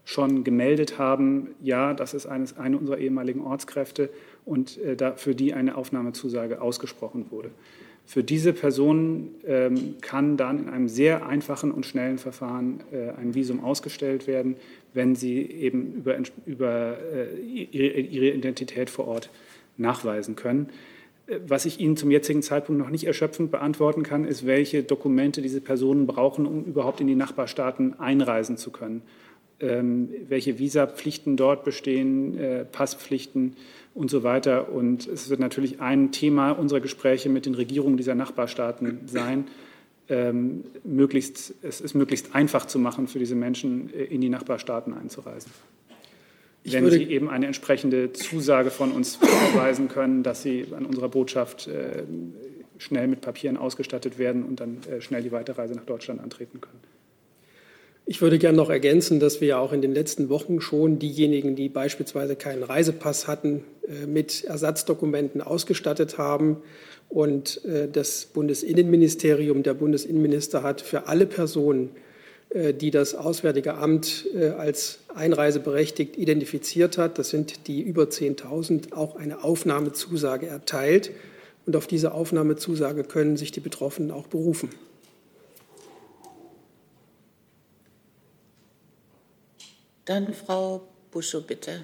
schon gemeldet haben, ja, das ist eines, eine unserer ehemaligen Ortskräfte und äh, da, für die eine Aufnahmezusage ausgesprochen wurde. Für diese Personen ähm, kann dann in einem sehr einfachen und schnellen Verfahren äh, ein Visum ausgestellt werden, wenn sie eben über, über äh, ihre, ihre Identität vor Ort nachweisen können. Äh, was ich Ihnen zum jetzigen Zeitpunkt noch nicht erschöpfend beantworten kann, ist, welche Dokumente diese Personen brauchen, um überhaupt in die Nachbarstaaten einreisen zu können welche Visapflichten dort bestehen, äh, Passpflichten und so weiter. Und es wird natürlich ein Thema unserer Gespräche mit den Regierungen dieser Nachbarstaaten sein, ähm, möglichst, es ist möglichst einfach zu machen, für diese Menschen äh, in die Nachbarstaaten einzureisen. Ich wenn sie eben eine entsprechende Zusage von uns vorweisen können, dass sie an unserer Botschaft äh, schnell mit Papieren ausgestattet werden und dann äh, schnell die Weiterreise nach Deutschland antreten können. Ich würde gerne noch ergänzen, dass wir ja auch in den letzten Wochen schon diejenigen, die beispielsweise keinen Reisepass hatten, äh, mit Ersatzdokumenten ausgestattet haben. Und äh, das Bundesinnenministerium, der Bundesinnenminister hat für alle Personen, äh, die das Auswärtige Amt als einreiseberechtigt identifiziert hat, das sind die über 10.000, auch eine Aufnahmezusage erteilt. Und auf diese Aufnahmezusage können sich die Betroffenen auch berufen. Dann Frau Buschow, bitte.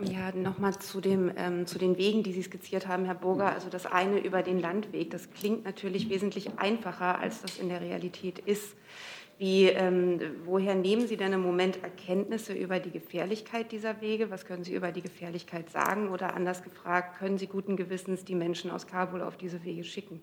Ja, nochmal zu, ähm, zu den Wegen, die Sie skizziert haben, Herr Burger. Also das eine über den Landweg, das klingt natürlich wesentlich einfacher, als das in der Realität ist. Wie, ähm, woher nehmen Sie denn im Moment Erkenntnisse über die Gefährlichkeit dieser Wege? Was können Sie über die Gefährlichkeit sagen? Oder anders gefragt, können Sie guten Gewissens die Menschen aus Kabul auf diese Wege schicken?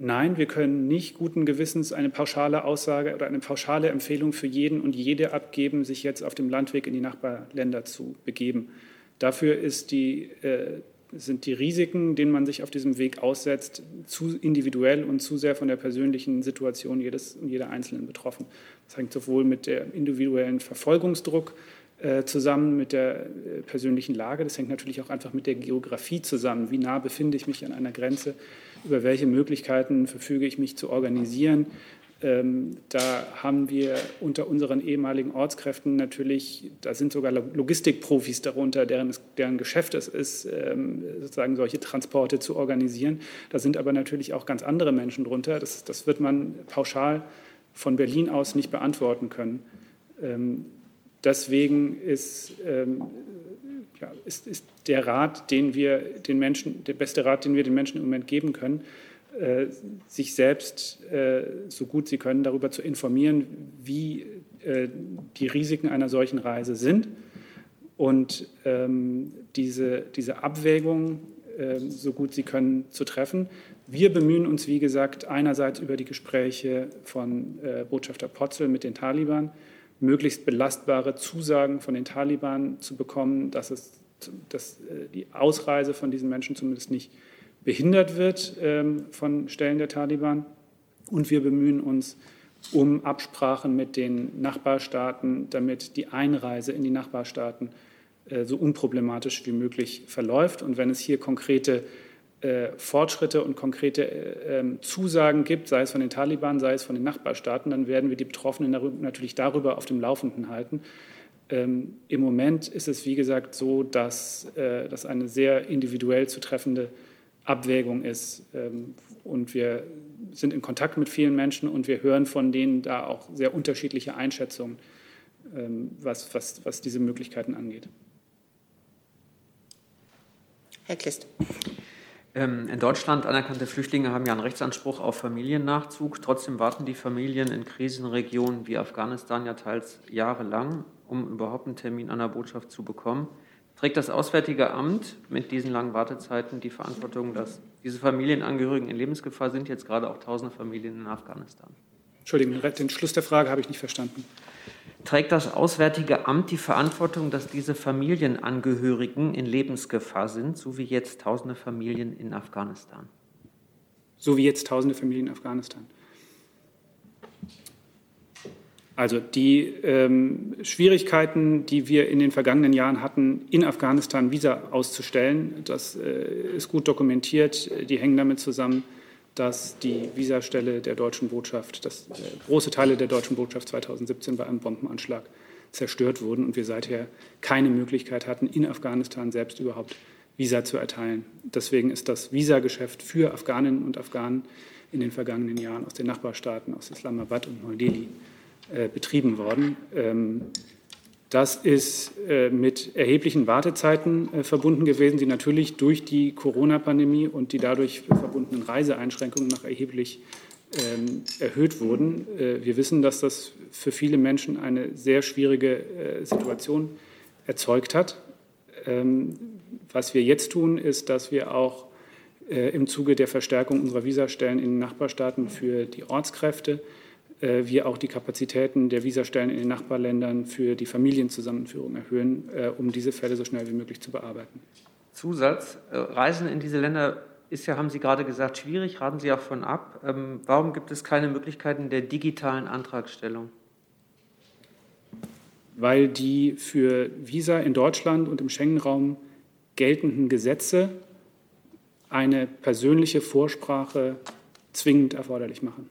Nein, wir können nicht guten Gewissens eine pauschale Aussage oder eine pauschale Empfehlung für jeden und jede abgeben, sich jetzt auf dem Landweg in die Nachbarländer zu begeben. Dafür die, äh, sind die Risiken, denen man sich auf diesem Weg aussetzt, zu individuell und zu sehr von der persönlichen Situation jedes und jeder Einzelnen betroffen. Das hängt sowohl mit dem individuellen Verfolgungsdruck äh, zusammen, mit der äh, persönlichen Lage. Das hängt natürlich auch einfach mit der Geografie zusammen. Wie nah befinde ich mich an einer Grenze? Über welche Möglichkeiten verfüge ich mich zu organisieren. Ähm, da haben wir unter unseren ehemaligen Ortskräften natürlich, da sind sogar Logistikprofis darunter, deren, deren Geschäft es ist, ähm, sozusagen solche Transporte zu organisieren. Da sind aber natürlich auch ganz andere Menschen drunter. Das, das wird man pauschal von Berlin aus nicht beantworten können. Ähm, deswegen ist ähm, ja, ist, ist der Rat, den wir den Menschen, der beste Rat, den wir den Menschen im Moment geben können, äh, sich selbst äh, so gut sie können darüber zu informieren, wie äh, die Risiken einer solchen Reise sind und ähm, diese, diese Abwägung ähm, so gut sie können zu treffen. Wir bemühen uns, wie gesagt, einerseits über die Gespräche von äh, Botschafter Potzel mit den Taliban, möglichst belastbare Zusagen von den Taliban zu bekommen, dass es dass äh, die Ausreise von diesen Menschen zumindest nicht behindert wird ähm, von Stellen der Taliban. Und wir bemühen uns um Absprachen mit den Nachbarstaaten, damit die Einreise in die Nachbarstaaten äh, so unproblematisch wie möglich verläuft. Und wenn es hier konkrete Fortschritte und konkrete ähm, Zusagen gibt, sei es von den Taliban, sei es von den Nachbarstaaten, dann werden wir die Betroffenen natürlich darüber auf dem Laufenden halten. Ähm, Im Moment ist es, wie gesagt, so, dass das eine sehr individuell zu treffende Abwägung ist. Ähm, und wir sind in Kontakt mit vielen Menschen und wir hören von denen da auch sehr unterschiedliche Einschätzungen, was, was, was diese Möglichkeiten angeht. Herr Klist. Ähm, in Deutschland anerkannte Flüchtlinge haben ja einen Rechtsanspruch auf Familiennachzug. Trotzdem warten die Familien in Krisenregionen wie Afghanistan ja teils jahrelang, um überhaupt einen Termin an der Botschaft zu bekommen. Trägt das Auswärtige Amt mit diesen langen Wartezeiten die Verantwortung, dass diese Familienangehörigen in Lebensgefahr sind, jetzt gerade auch tausende Familien in Afghanistan? Entschuldigung, den Schluss der Frage habe ich nicht verstanden. Trägt das Auswärtige Amt die Verantwortung, dass diese Familienangehörigen in Lebensgefahr sind, so wie jetzt tausende Familien in Afghanistan? So wie jetzt tausende Familien in Afghanistan. Also die ähm, Schwierigkeiten, die wir in den vergangenen Jahren hatten, in Afghanistan Visa auszustellen, das äh, ist gut dokumentiert. Die hängen damit zusammen, dass die Visastelle der deutschen Botschaft, dass äh, große Teile der deutschen Botschaft 2017 bei einem Bombenanschlag zerstört wurden und wir seither keine Möglichkeit hatten, in Afghanistan selbst überhaupt Visa zu erteilen. Deswegen ist das Visageschäft für Afghaninnen und Afghanen in den vergangenen Jahren aus den Nachbarstaaten, aus Islamabad und Neu-Delhi, äh, betrieben worden. Ähm, das ist äh, mit erheblichen Wartezeiten äh, verbunden gewesen, die natürlich durch die Corona-Pandemie und die dadurch verbundenen Reiseeinschränkungen noch erheblich ähm, erhöht wurden. Wir wissen, dass das für viele Menschen eine sehr schwierige Situation erzeugt hat. Ähm, was wir jetzt tun, ist, dass wir auch im Zuge der Verstärkung unserer Visastellen in den Nachbarstaaten für die Ortskräfte äh, wir auch die Kapazitäten der Visastellen in den Nachbarländern für die Familienzusammenführung erhöhen, äh, um diese Fälle so schnell wie möglich zu bearbeiten. Zusatz, äh, Reisen in diese Länder ist ja, haben Sie gerade gesagt, schwierig, raten Sie auch von ab. Ähm, warum gibt es keine Möglichkeiten der digitalen Antragstellung? Weil die für Visa in Deutschland und im Schengen-Raum geltenden Gesetze eine persönliche Vorsprache zwingend erforderlich machen.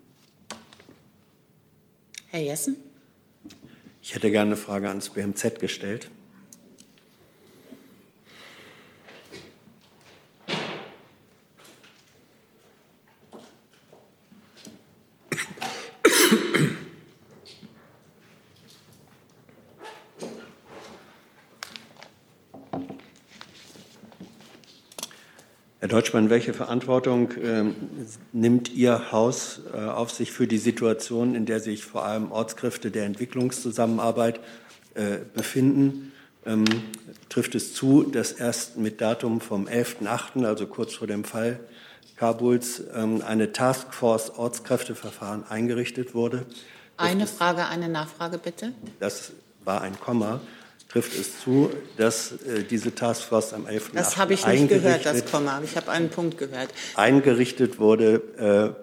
Herr Jessen? Ich hätte gerne eine Frage ans BMZ gestellt. Herr Deutschmann, welche Verantwortung äh, nimmt Ihr Haus äh, auf sich für die Situation, in der sich vor allem Ortskräfte der Entwicklungszusammenarbeit äh, befinden? Ähm, trifft es zu, dass erst mit Datum vom 11.8., also kurz vor dem Fall Kabuls, ähm, eine Taskforce Ortskräfteverfahren eingerichtet wurde? Eine Frage, eine Nachfrage bitte. Das war ein Komma trifft es zu, dass äh, diese Taskforce am 11. Das habe ich nicht gehört, das Komma. Ich habe einen Punkt gehört. Eingerichtet wurde,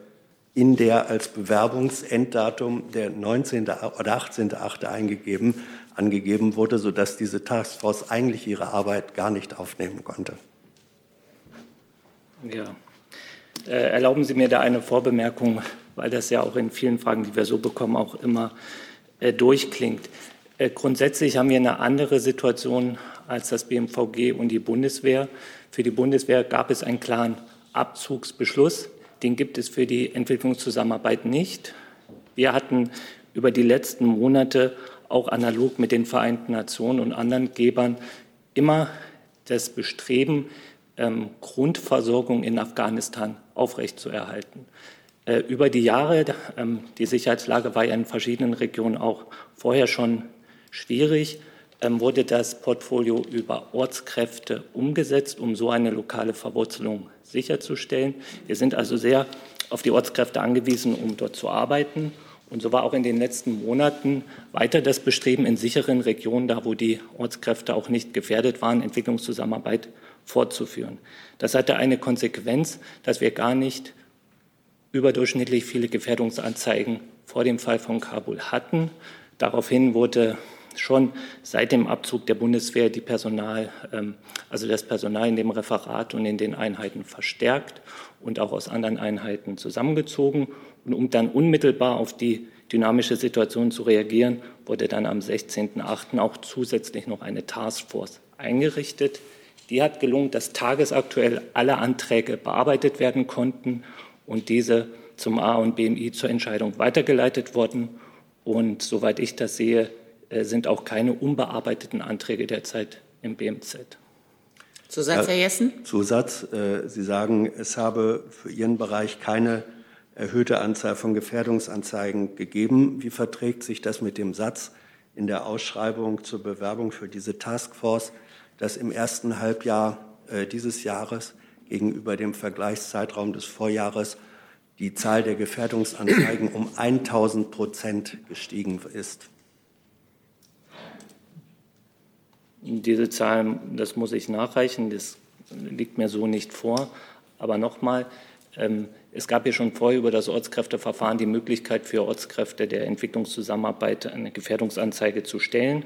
äh, in der als Bewerbungsenddatum der 19. oder 18.8. eingegeben, angegeben wurde, sodass diese Taskforce eigentlich ihre Arbeit gar nicht aufnehmen konnte. Ja. Äh, erlauben Sie mir da eine Vorbemerkung, weil das ja auch in vielen Fragen, die wir so bekommen, auch immer äh, durchklingt. Äh, grundsätzlich haben wir eine andere Situation als das BMVG und die Bundeswehr. Für die Bundeswehr gab es einen klaren Abzugsbeschluss. Den gibt es für die Entwicklungszusammenarbeit nicht. Wir hatten über die letzten Monate auch analog mit den Vereinten Nationen und anderen Gebern immer das Bestreben, ähm, Grundversorgung in Afghanistan aufrechtzuerhalten. Äh, über die Jahre, ähm, die Sicherheitslage war ja in verschiedenen Regionen auch vorher schon schwierig, ähm, wurde das Portfolio über Ortskräfte umgesetzt, um so eine lokale Verwurzelung sicherzustellen. Wir sind also sehr auf die Ortskräfte angewiesen, um dort zu arbeiten. Und so war auch in den letzten Monaten weiter das Bestreben, in sicheren Regionen, da wo die Ortskräfte auch nicht gefährdet waren, Entwicklungszusammenarbeit fortzuführen. Das hatte eine Konsequenz, dass wir gar nicht überdurchschnittlich viele Gefährdungsanzeigen vor dem Fall von Kabul hatten. Daraufhin wurde schon seit dem Abzug der Bundeswehr die Personal, ähm, also das Personal in dem Referat und in den Einheiten verstärkt und auch aus anderen Einheiten zusammengezogen. Und um dann unmittelbar auf die dynamische Situation zu reagieren, wurde dann am 16.08. auch zusätzlich noch eine Taskforce eingerichtet. Die hat gelungen, dass tagesaktuell alle Anträge bearbeitet werden konnten und diese zum A und BMI zur Entscheidung weitergeleitet wurden. Und soweit ich das sehe, sind auch keine unbearbeiteten Anträge derzeit im BMZ. Zusatz, Herr Jessen? Zusatz. Äh, Sie sagen, es habe für Ihren Bereich keine erhöhte Anzahl von Gefährdungsanzeigen gegeben. Wie verträgt sich das mit dem Satz in der Ausschreibung zur Bewerbung für diese Taskforce, dass im ersten Halbjahr äh, dieses Jahres gegenüber dem Vergleichszeitraum des Vorjahres die Zahl der Gefährdungsanzeigen um 1000 Prozent gestiegen ist? Diese Zahlen, das muss ich nachreichen, das liegt mir so nicht vor. Aber nochmal, ähm, es gab ja schon vorher über das Ortskräfteverfahren die Möglichkeit für Ortskräfte der Entwicklungszusammenarbeit eine Gefährdungsanzeige zu stellen.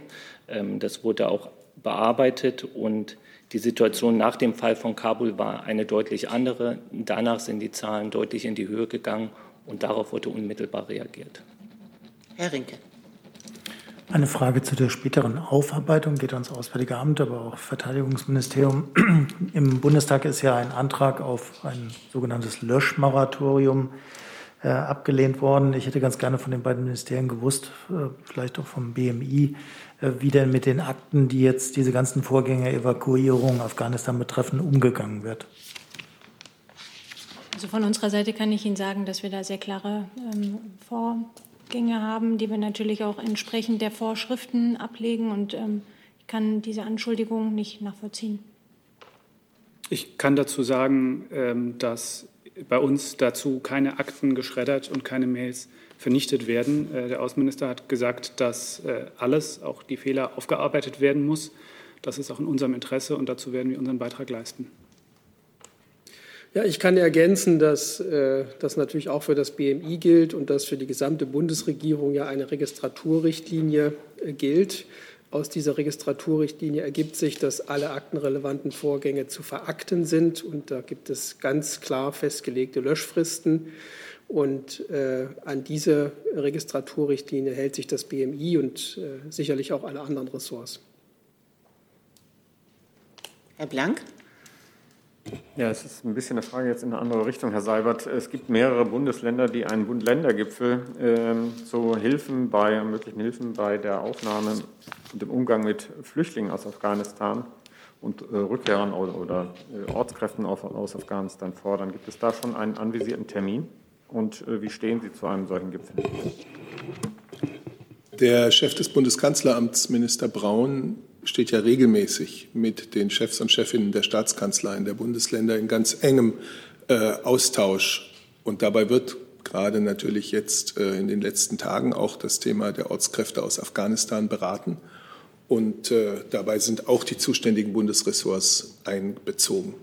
Ähm, das wurde auch bearbeitet und die Situation nach dem Fall von Kabul war eine deutlich andere. Danach sind die Zahlen deutlich in die Höhe gegangen und darauf wurde unmittelbar reagiert. Herr Rinke. Eine Frage zu der späteren Aufarbeitung geht ans Auswärtige Amt, aber auch Verteidigungsministerium. Im Bundestag ist ja ein Antrag auf ein sogenanntes Löschmoratorium äh, abgelehnt worden. Ich hätte ganz gerne von den beiden Ministerien gewusst, äh, vielleicht auch vom BMI, äh, wie denn mit den Akten, die jetzt diese ganzen Vorgänge Evakuierung Afghanistan betreffen, umgegangen wird. Also von unserer Seite kann ich Ihnen sagen, dass wir da sehr klare ähm, Vor Gänge haben, die wir natürlich auch entsprechend der Vorschriften ablegen. Und ähm, ich kann diese Anschuldigung nicht nachvollziehen. Ich kann dazu sagen, ähm, dass bei uns dazu keine Akten geschreddert und keine Mails vernichtet werden. Äh, der Außenminister hat gesagt, dass äh, alles, auch die Fehler, aufgearbeitet werden muss. Das ist auch in unserem Interesse und dazu werden wir unseren Beitrag leisten. Ja, ich kann ergänzen, dass äh, das natürlich auch für das BMI gilt und dass für die gesamte Bundesregierung ja eine Registraturrichtlinie äh, gilt. Aus dieser Registraturrichtlinie ergibt sich, dass alle aktenrelevanten Vorgänge zu verakten sind. Und da gibt es ganz klar festgelegte Löschfristen. Und äh, an diese Registraturrichtlinie hält sich das BMI und äh, sicherlich auch alle anderen Ressorts. Herr Blank? Ja, es ist ein bisschen eine Frage jetzt in eine andere Richtung, Herr Seibert. Es gibt mehrere Bundesländer, die einen Bund-Länder-Gipfel äh, zu Hilfen bei, möglichen Hilfen bei der Aufnahme und dem Umgang mit Flüchtlingen aus Afghanistan und äh, Rückkehrern oder, oder äh, Ortskräften auf, aus Afghanistan fordern. Gibt es da schon einen anvisierten Termin? Und äh, wie stehen Sie zu einem solchen Gipfel? Der Chef des Bundeskanzleramts, Minister Braun, steht ja regelmäßig mit den Chefs und Chefinnen der Staatskanzleien der Bundesländer in ganz engem äh, Austausch. Und dabei wird gerade natürlich jetzt äh, in den letzten Tagen auch das Thema der Ortskräfte aus Afghanistan beraten. Und äh, dabei sind auch die zuständigen Bundesressorts einbezogen.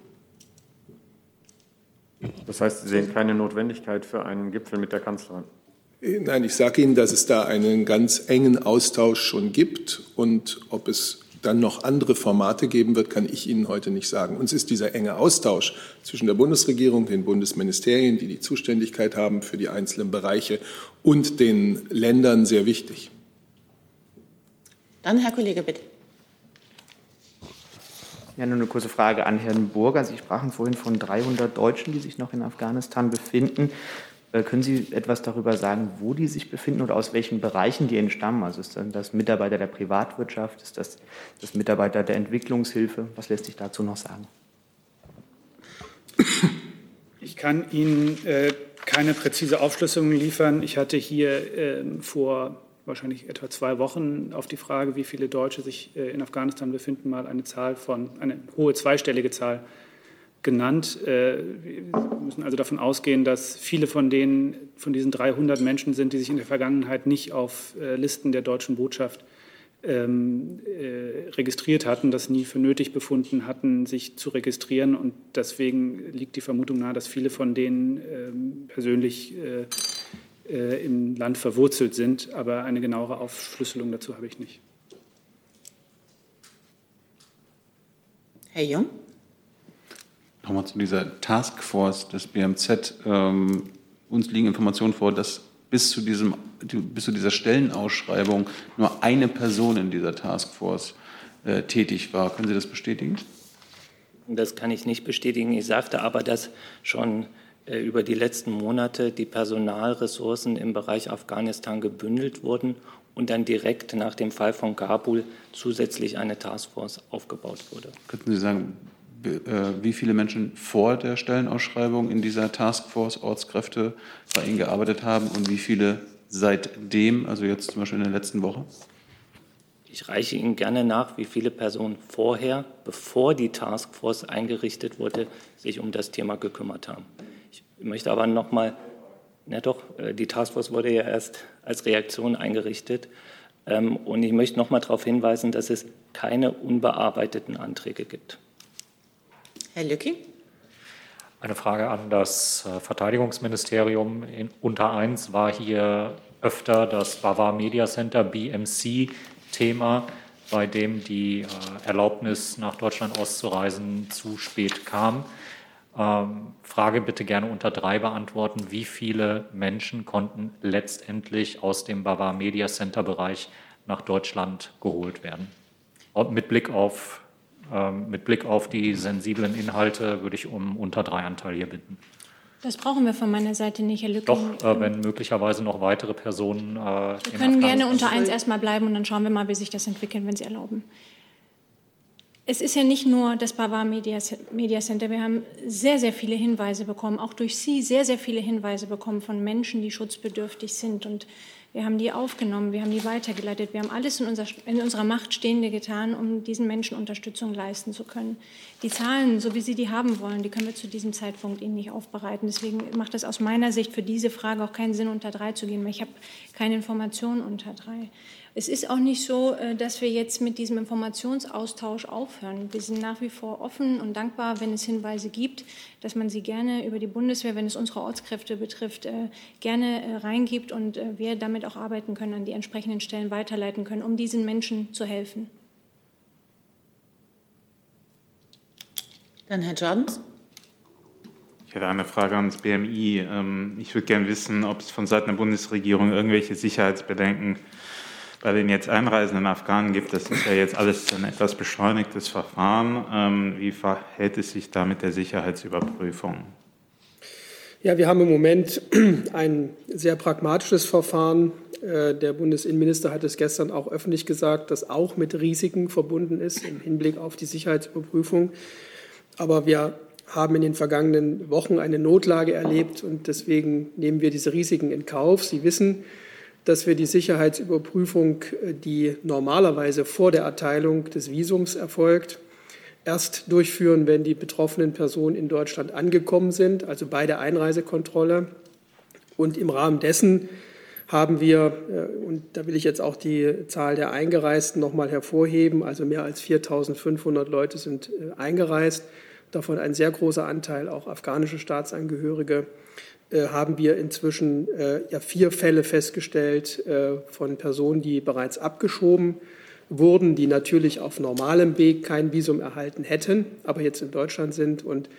Das heißt, Sie sehen keine Notwendigkeit für einen Gipfel mit der Kanzlerin? Nein, ich sage Ihnen, dass es da einen ganz engen Austausch schon gibt. Und ob es dann noch andere Formate geben wird, kann ich Ihnen heute nicht sagen. Uns ist dieser enge Austausch zwischen der Bundesregierung, den Bundesministerien, die die Zuständigkeit haben für die einzelnen Bereiche, und den Ländern sehr wichtig. Dann Herr Kollege, bitte. Ja, nur eine kurze Frage an Herrn Burger. Sie sprachen vorhin von 300 Deutschen, die sich noch in Afghanistan befinden. Äh, können Sie etwas darüber sagen, wo die sich befinden oder aus welchen Bereichen die entstammen? Also ist das Mitarbeiter der Privatwirtschaft, ist das, das Mitarbeiter der Entwicklungshilfe? Was lässt sich dazu noch sagen? Ich kann Ihnen äh, keine präzise Aufschlüsselung liefern. Ich hatte hier äh, vor wahrscheinlich etwa zwei Wochen auf die Frage, wie viele Deutsche sich äh, in Afghanistan befinden, mal eine Zahl von, eine hohe zweistellige Zahl genannt. Äh, wir müssen also davon ausgehen, dass viele von, denen, von diesen 300 Menschen sind, die sich in der Vergangenheit nicht auf äh, Listen der deutschen Botschaft ähm, äh, registriert hatten, das nie für nötig befunden hatten, sich zu registrieren. Und deswegen liegt die Vermutung nahe, dass viele von denen ähm, persönlich äh, äh, im Land verwurzelt sind. Aber eine genauere Aufschlüsselung dazu habe ich nicht. Herr Jung? Nochmal zu dieser Taskforce des BMZ. Ähm, uns liegen Informationen vor, dass bis zu, diesem, bis zu dieser Stellenausschreibung nur eine Person in dieser Taskforce äh, tätig war. Können Sie das bestätigen? Das kann ich nicht bestätigen. Ich sagte aber, dass schon äh, über die letzten Monate die Personalressourcen im Bereich Afghanistan gebündelt wurden und dann direkt nach dem Fall von Kabul zusätzlich eine Taskforce aufgebaut wurde. Könnten Sie sagen, wie viele Menschen vor der Stellenausschreibung in dieser Taskforce Ortskräfte bei Ihnen gearbeitet haben und wie viele seitdem, also jetzt zum Beispiel in der letzten Woche? Ich reiche Ihnen gerne nach, wie viele Personen vorher, bevor die Taskforce eingerichtet wurde, sich um das Thema gekümmert haben. Ich möchte aber noch mal, na doch, äh, die Taskforce wurde ja erst als Reaktion eingerichtet. Ähm, und ich möchte noch mal darauf hinweisen, dass es keine unbearbeiteten Anträge gibt. Herr Lücking. Eine Frage an das äh, Verteidigungsministerium. In, unter eins war hier öfter das Bavar Media Center BMC Thema, bei dem die äh, Erlaubnis nach Deutschland auszureisen zu spät kam. Ähm, Frage bitte gerne unter drei beantworten. Wie viele Menschen konnten letztendlich aus dem Bavar Media Center Bereich nach Deutschland geholt werden? Mit Blick auf mit Blick auf die sensiblen Inhalte würde ich um unter drei Anteil hier bitten. Das brauchen wir von meiner Seite nicht, Herr Lücking. Doch, äh, wenn möglicherweise noch weitere Personen. Äh, wir können gerne unter eins erstmal bleiben und dann schauen wir mal, wie sich das entwickelt, wenn Sie erlauben. Es ist ja nicht nur das Bavar Media, Media Center. Wir haben sehr, sehr viele Hinweise bekommen, auch durch Sie sehr, sehr viele Hinweise bekommen von Menschen, die schutzbedürftig sind. Und wir haben die aufgenommen, wir haben die weitergeleitet, wir haben alles in, unser, in, unserer Macht Stehende getan, um diesen Menschen Unterstützung leisten zu können. Die Zahlen, so wie Sie die haben wollen, die können wir zu diesem Zeitpunkt Ihnen nicht aufbereiten. Deswegen macht es aus meiner Sicht für diese Frage auch keinen Sinn, unter drei zu gehen, weil ich habe keine Informationen unter drei. Es ist auch nicht so, äh, dass wir jetzt mit diesem Informationsaustausch aufhören. Wir sind nach wie vor offen und dankbar, wenn es Hinweise gibt, dass man sie gerne über die Bundeswehr, wenn es unsere Ortskräfte betrifft, äh, gerne äh, reingibt und wir damit auch arbeiten können, an die entsprechenden Stellen weiterleiten können, um diesen Menschen zu helfen. Dann Herr Jordans. Ich hätte eine Frage ans BMI. Ähm, ich würde gerne wissen, ob es von Seiten der Bundesregierung irgendwelche Sicherheitsbedenken gibt bei den jetzt einreisenden Afghanen gibt. Das ist ja jetzt alles ein etwas beschleunigtes Verfahren. Ähm, wie verhält es sich da mit der Sicherheitsüberprüfung? Ja, wir haben im Moment ein sehr pragmatisches Verfahren. Äh, der Bundesinnenminister hat es gestern auch öffentlich gesagt, das auch mit Risiken verbunden ist im Hinblick auf die Sicherheitsüberprüfung. Aber wir haben in den vergangenen Wochen eine Notlage erlebt und deswegen nehmen wir diese Risiken in Kauf. Sie wissen, dass wir die Sicherheitsüberprüfung, äh, die normalerweise vor der Erteilung des Visums erfolgt, erst durchführen, wenn die betroffenen Personen in Deutschland angekommen sind, also bei der Einreisekontrolle. Und im Rahmen dessen haben wir, äh, und da will ich jetzt auch die Zahl der Eingereisten noch mal hervorheben, also mehr als 4.500 Leute sind äh, eingereist, davon ein sehr großer Anteil auch afghanische Staatsangehörige. Äh, haben wir inzwischen äh, ja, vier Fälle festgestellt äh, von Personen, die bereits abgeschoben wurden, die natürlich auf normalem Weg kein Visum erhalten hätten, aber jetzt in Deutschland sind. Und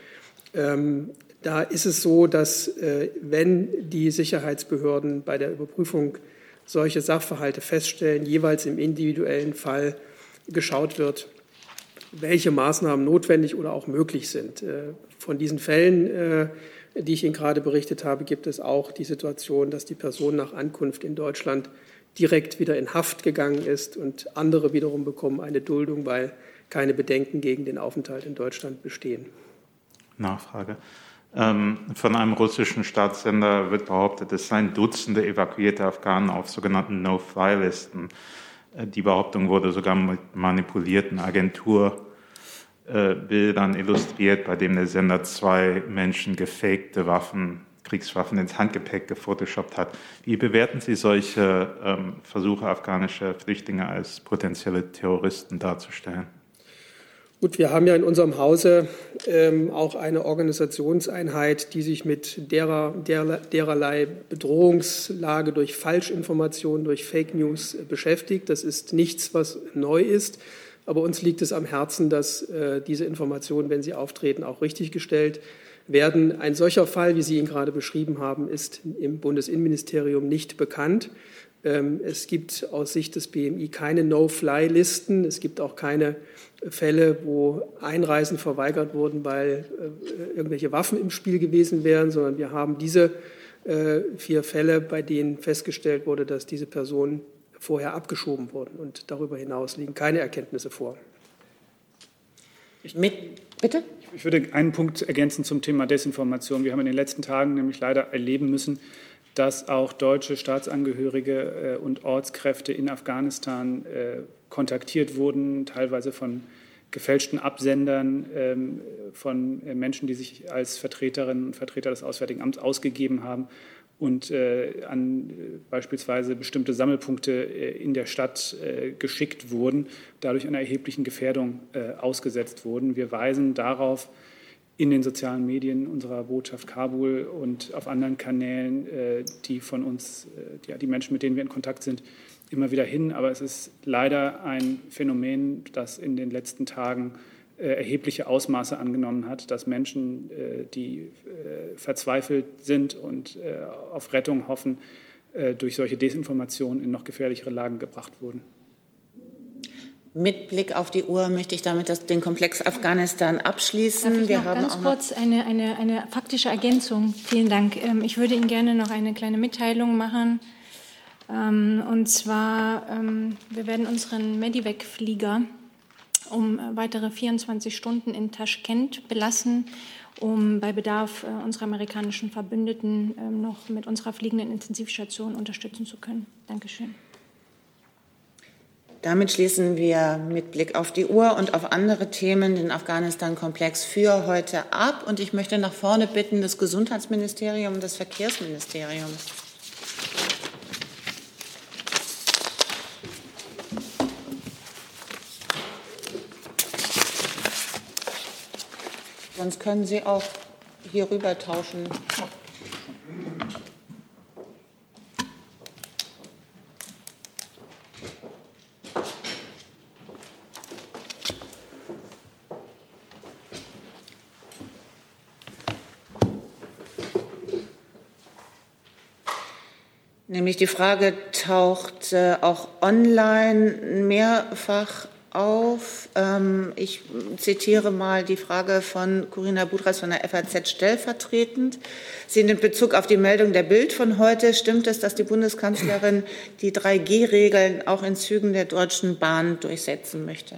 ähm, da ist es so, dass äh, wenn die Sicherheitsbehörden bei der Überprüfung solche Sachverhalte feststellen, jeweils im individuellen Fall geschaut wird, welche Maßnahmen notwendig oder auch möglich sind. Äh, von diesen Fällen äh, die ich Ihnen gerade berichtet habe, gibt es auch die Situation, dass die Person nach Ankunft in Deutschland direkt wieder in Haft gegangen ist und andere wiederum bekommen eine Duldung, weil keine Bedenken gegen den Aufenthalt in Deutschland bestehen. Nachfrage. Ähm, von einem russischen Staatssender wird behauptet, es seien Dutzende evakuierte Afghanen auf sogenannten No-Fly-Listen. Äh, die Behauptung wurde sogar mit manipulierten Agentur Bildern illustriert, bei dem der Sender zwei Menschen gefakte Waffen, Kriegswaffen ins Handgepäck gefotoshoppt hat. Wie bewerten Sie solche ähm, Versuche afghanischer Flüchtlinge als potenzielle Terroristen darzustellen? Gut, wir haben ja in unserem Hause ähm, auch eine Organisationseinheit, die sich mit derer, der, dererlei Bedrohungslage durch Falschinformationen, durch Fake News äh, beschäftigt. Das ist nichts, was neu ist. Aber uns liegt es am Herzen, dass äh, diese Informationen, wenn sie auftreten, auch richtiggestellt werden. Ein solcher Fall, wie Sie ihn gerade beschrieben haben, ist im Bundesinnenministerium nicht bekannt. Ähm, es gibt aus Sicht des BMI keine No-Fly-Listen. Es gibt auch keine Fälle, wo Einreisen verweigert wurden, weil äh, irgendwelche Waffen im Spiel gewesen wären, sondern wir haben diese äh, vier Fälle, bei denen festgestellt wurde, dass diese Personen vorher abgeschoben wurden. Und darüber hinaus liegen keine Erkenntnisse vor. Mit, bitte? Ich würde einen Punkt ergänzen zum Thema Desinformation. Wir haben in den letzten Tagen nämlich leider erleben müssen, dass auch deutsche Staatsangehörige äh, und Ortskräfte in Afghanistan kontaktiert wurden, teilweise von gefälschten Absendern, ähm, von äh, Menschen, die sich als Vertreterinnen und Vertreter des Auswärtigen Amts ausgegeben haben und äh, an äh, beispielsweise bestimmte Sammelpunkte in der Stadt geschickt wurden, dadurch einer erheblichen Gefährdung ausgesetzt wurden. Wir weisen darauf in den sozialen Medien unserer Botschaft Kabul und auf anderen Kanälen, die von uns, die, die Menschen, mit denen wir in Kontakt sind, immer wieder hin. Aber es ist leider ein Phänomen, das in den letzten Tagen äh, erhebliche Ausmaße angenommen hat, dass Menschen, äh, die äh, verzweifelt sind und äh, auf Rettung hoffen, äh, durch solche Desinformationen in noch gefährlichere Lagen gebracht wurden. Mit Blick auf die Uhr möchte ich damit das, den Komplex Afghanistan abschließen. Darf ich Wir noch haben ganz kurz eine, eine, eine faktische Ergänzung. Vielen Dank. Ähm, ich würde Ihnen gerne noch eine kleine Mitteilung machen ähm, und zwar, ähm, wir werden unseren Medivac-Flieger um weitere 24 Stunden in Taschkent belassen, um bei Bedarf äh, unsere amerikanischen Verbündeten ähm, noch mit unserer fliegenden Intensivstation unterstützen zu können. Dankeschön. Damit schließen wir mit Blick auf die Uhr und auf andere Themen den Afghanistan-Komplex für heute ab. Und ich möchte nach vorne bitten das Gesundheitsministerium und das Verkehrsministerium. Sonst können Sie auch hier rüber tauschen. Nämlich die Frage taucht äh, auch online mehrfach auf. Ähm, ich zitiere mal die Frage von Corinna Budras von der FAZ stellvertretend. Sie nimmt Bezug auf die Meldung der Bild von heute. Stimmt es, dass die Bundeskanzlerin die 3G-Regeln auch in Zügen der Deutschen Bahn durchsetzen möchte?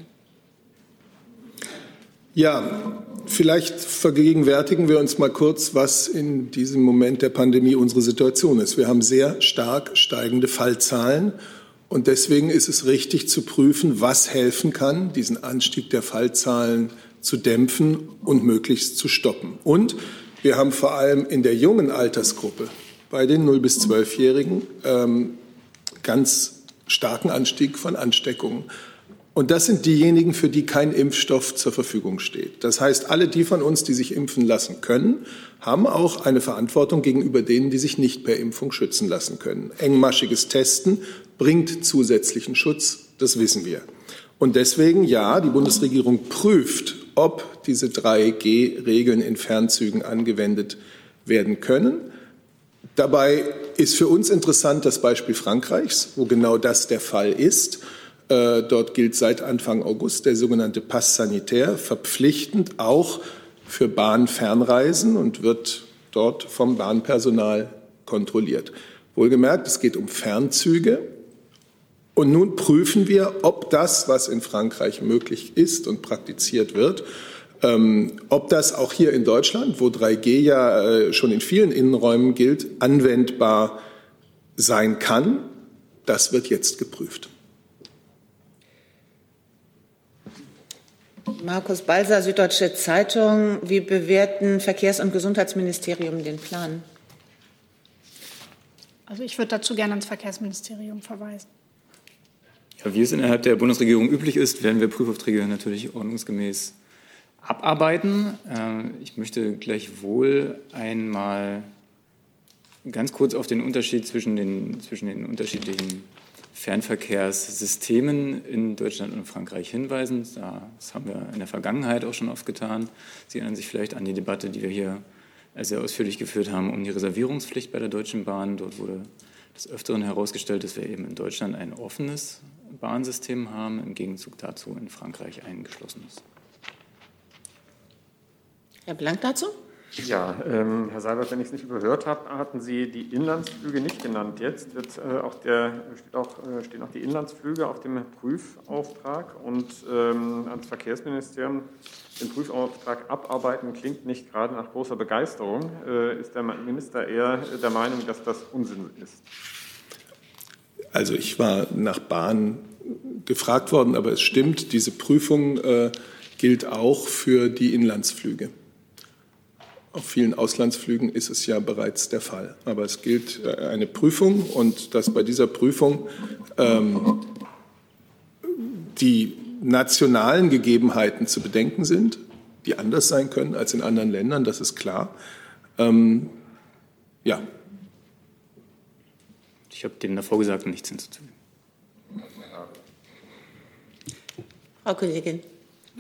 Ja, vielleicht vergegenwärtigen wir uns mal kurz, was in diesem Moment der Pandemie unsere Situation ist. Wir haben sehr stark steigende Fallzahlen. Und deswegen ist es richtig zu prüfen, was helfen kann, diesen Anstieg der Fallzahlen zu dämpfen und möglichst zu stoppen. Und wir haben vor allem in der jungen Altersgruppe, bei den 0 bis 12-Jährigen, ähm, ganz starken Anstieg von Ansteckungen. Und das sind diejenigen, für die kein Impfstoff zur Verfügung steht. Das heißt, alle die von uns, die sich impfen lassen können, haben auch eine Verantwortung gegenüber denen, die sich nicht per Impfung schützen lassen können. Engmaschiges Testen bringt zusätzlichen Schutz, das wissen wir. Und deswegen, ja, die Bundesregierung prüft, ob diese 3G-Regeln in Fernzügen angewendet werden können. Dabei ist für uns interessant das Beispiel Frankreichs, wo genau das der Fall ist. Äh, dort gilt seit Anfang August der sogenannte Pass sanitär verpflichtend auch für Bahnfernreisen und wird dort vom Bahnpersonal kontrolliert. Wohlgemerkt, es geht um Fernzüge. Und nun prüfen wir, ob das, was in Frankreich möglich ist und praktiziert wird, ähm, ob das auch hier in Deutschland, wo 3G ja äh, schon in vielen Innenräumen gilt, anwendbar sein kann. Das wird jetzt geprüft. Markus Balser, Süddeutsche Zeitung. Wie bewerten Verkehrs- und Gesundheitsministerium den Plan? Also ich würde dazu gerne ans Verkehrsministerium verweisen. Ja, wie es innerhalb der Bundesregierung üblich ist, werden wir Prüfaufträge natürlich ordnungsgemäß abarbeiten. Äh, ich möchte gleichwohl einmal ganz kurz auf den Unterschied zwischen den, zwischen den unterschiedlichen Fernverkehrssystemen in Deutschland und Frankreich hinweisen. Das haben wir in der Vergangenheit auch schon oft getan. Sie erinnern sich vielleicht an die Debatte, die wir hier sehr ausführlich geführt haben, um die Reservierungspflicht bei der Deutschen Bahn. Dort wurde des Öfteren herausgestellt, dass wir eben in Deutschland ein offenes Bahnsystem haben, im Gegenzug dazu in Frankreich ein geschlossenes. Herr Blank dazu? Ja, ähm, Herr Seibert, wenn ich es nicht überhört habe, hatten Sie die Inlandsflüge nicht genannt. Jetzt wird, äh, auch der, steht auch, äh, stehen auch die Inlandsflüge auf dem Prüfauftrag und ähm, ans Verkehrsministerium den Prüfauftrag abarbeiten klingt nicht gerade nach großer Begeisterung. Äh, ist der Minister eher der Meinung, dass das Unsinn ist? Also ich war nach Bahn gefragt worden, aber es stimmt, diese Prüfung äh, gilt auch für die Inlandsflüge. Auf vielen Auslandsflügen ist es ja bereits der Fall. Aber es gilt äh, eine Prüfung und dass bei dieser Prüfung ähm, die nationalen Gegebenheiten zu bedenken sind, die anders sein können als in anderen Ländern, das ist klar. Ähm, ja. Ich habe dem davor gesagt nichts hinzuzufügen. Frau Kollegin.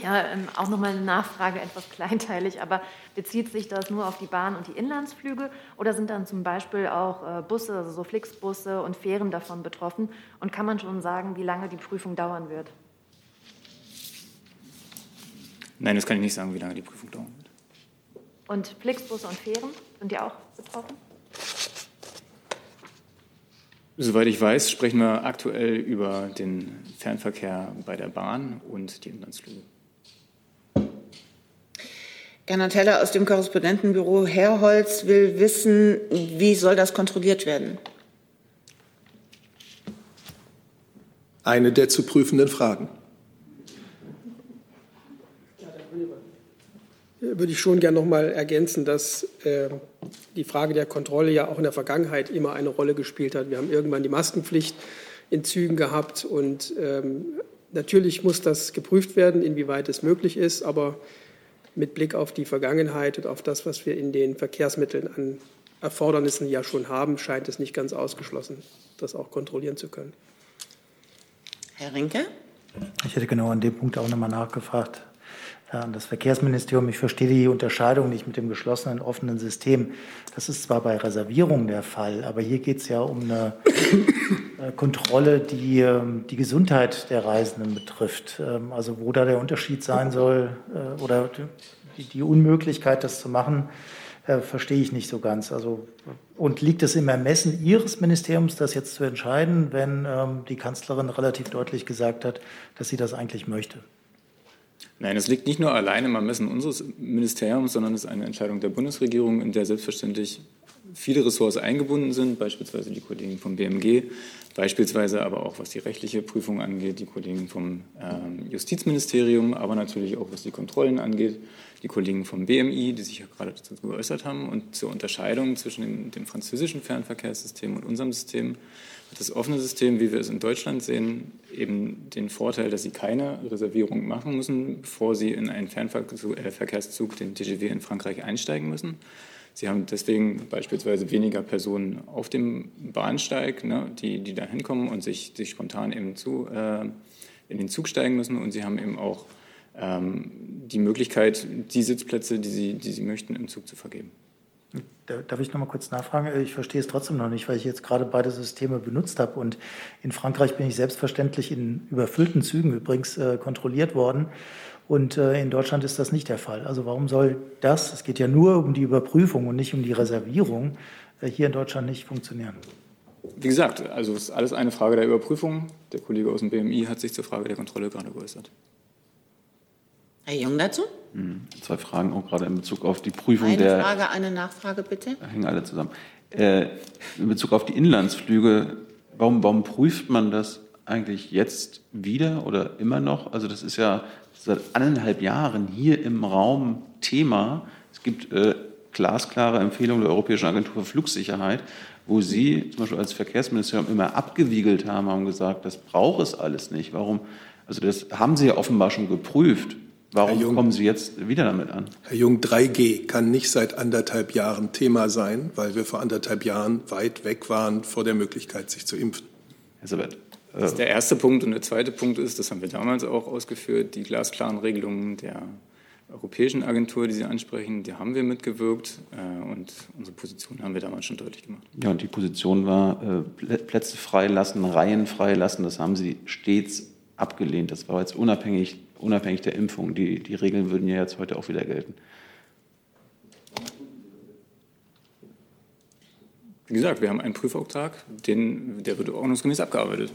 Ja, ähm, auch nochmal eine Nachfrage, etwas kleinteilig, aber bezieht sich das nur auf die Bahn und die Inlandsflüge oder sind dann zum Beispiel auch äh, Busse, also so Flixbusse und Fähren davon betroffen? Und kann man schon sagen, wie lange die Prüfung dauern wird? Nein, das kann ich nicht sagen, wie lange die Prüfung dauern wird. Und Flixbusse und Fähren, sind die auch betroffen? Soweit ich weiß, sprechen wir aktuell über den Fernverkehr bei der Bahn und die Inlandsflüge. Gernot Heller aus dem Korrespondentenbüro Herholz will wissen, wie soll das kontrolliert werden? Eine der zu prüfenden Fragen. würde ich schon gerne noch mal ergänzen, dass äh, die Frage der Kontrolle ja auch in der Vergangenheit immer eine Rolle gespielt hat. Wir haben irgendwann die Maskenpflicht in Zügen gehabt und ähm, natürlich muss das geprüft werden, inwieweit es möglich ist, aber mit Blick auf die Vergangenheit und auf das, was wir in den Verkehrsmitteln an Erfordernissen ja schon haben, scheint es nicht ganz ausgeschlossen, das auch kontrollieren zu können. Herr Rinke? Ich hätte genau an dem Punkt auch nochmal nachgefragt. Das Verkehrsministerium, ich verstehe die Unterscheidung nicht mit dem geschlossenen, offenen System. Das ist zwar bei Reservierungen der Fall, aber hier geht es ja um eine äh, Kontrolle, die ähm, die Gesundheit der Reisenden betrifft. Ähm, also wo da der Unterschied sein soll äh, oder die Unmöglichkeit, das zu machen, äh, verstehe ich nicht so ganz. Also, und liegt es im Ermessen Ihres Ministeriums, das jetzt zu entscheiden, wenn ähm, die Kanzlerin relativ deutlich gesagt hat, dass sie das eigentlich möchte? Nein, es liegt nicht nur alleine im Ermessen unseres Ministeriums, sondern es ist eine Entscheidung der Bundesregierung, in der selbstverständlich viele Ressorts eingebunden sind, beispielsweise die Kollegen vom BMG, beispielsweise aber auch was die rechtliche Prüfung angeht, die Kollegen vom ähm, Justizministerium, aber natürlich auch was die Kontrollen angeht, die Kollegen vom BMI, die sich ja gerade dazu geäußert haben. Und zur Unterscheidung zwischen dem, dem französischen Fernverkehrssystem und unserem System das offene System, wie wir es in Deutschland sehen, eben den Vorteil, dass sie keine Reservierung machen müssen, bevor sie in einen Fernverkehrszug, den TGV in Frankreich, einsteigen müssen. Sie haben deswegen beispielsweise weniger Personen auf dem Bahnsteig, ne, die, die da hinkommen und sich, sich spontan eben zu, äh, in den Zug steigen müssen. Und sie haben eben auch ähm, die Möglichkeit, die Sitzplätze, die sie, die sie möchten, im Zug zu vergeben. Darf ich noch mal kurz nachfragen? Ich verstehe es trotzdem noch nicht, weil ich jetzt gerade beide Systeme benutzt habe. Und in Frankreich bin ich selbstverständlich in überfüllten Zügen übrigens äh, kontrolliert worden. Und äh, in Deutschland ist das nicht der Fall. Also warum soll das, es geht ja nur um die Überprüfung und nicht um die Reservierung, äh, hier in Deutschland nicht funktionieren? Wie gesagt, also es ist alles eine Frage der Überprüfung. Der Kollege aus dem BMI hat sich zur Frage der Kontrolle gerade geäußert. Herr Jung dazu? Hm, zwei Fragen auch gerade in Bezug auf die Prüfung eine der. Eine Frage, eine Nachfrage bitte. Da hängen alle zusammen. Äh, in Bezug auf die Inlandsflüge, warum, warum prüft man das eigentlich jetzt wieder oder immer noch? Also das ist ja seit anderthalb Jahren hier im Raum Thema. Es gibt äh, glasklare Empfehlungen der Europäischen Agentur für Flugsicherheit, wo Sie zum Beispiel als Verkehrsministerium immer abgewiegelt haben, haben gesagt, das braucht es alles nicht. Warum? Also das haben Sie ja offenbar schon geprüft. Warum Jung, kommen Sie jetzt wieder damit an? Herr Jung, 3G kann nicht seit anderthalb Jahren Thema sein, weil wir vor anderthalb Jahren weit weg waren vor der Möglichkeit, sich zu impfen. Herr Sabet. Das ist der erste Punkt. Und der zweite Punkt ist, das haben wir damals auch ausgeführt, die glasklaren Regelungen der europäischen Agentur, die Sie ansprechen, die haben wir mitgewirkt äh, und unsere Position haben wir damals schon deutlich gemacht. Ja, und die Position war äh, Plätze freilassen, Reihen freilassen, das haben Sie stets abgelehnt. Das war jetzt unabhängig, unabhängig der Impfung. Die, die Regeln würden ja jetzt heute auch wieder gelten. Wie gesagt, wir haben einen Prüfauftrag, den, der wird ordnungsgemäß abgearbeitet.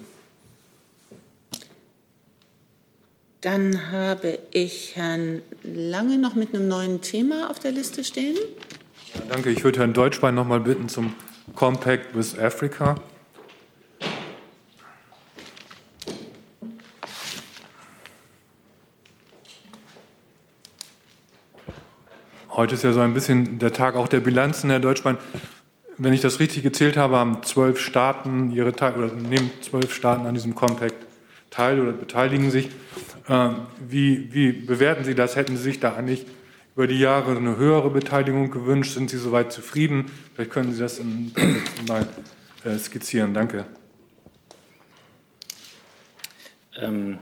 Dann habe ich Herrn Lange noch mit einem neuen Thema auf der Liste stehen. Ja, danke. Ich würde Herrn Deutschbein noch mal bitten zum Compact with Africa. Heute ist ja so ein bisschen der Tag auch der Bilanzen, Herr Deutschbein. Wenn ich das richtig gezählt habe, haben zwölf Staaten ihre Teil oder nehmen zwölf Staaten an diesem Compact teil oder beteiligen sich. Ähm, wie, wie bewerten Sie das? Hätten Sie sich da eigentlich über die Jahre eine höhere Beteiligung gewünscht? Sind Sie soweit zufrieden? Vielleicht können Sie das in, mal äh, skizzieren. Danke. Ähm,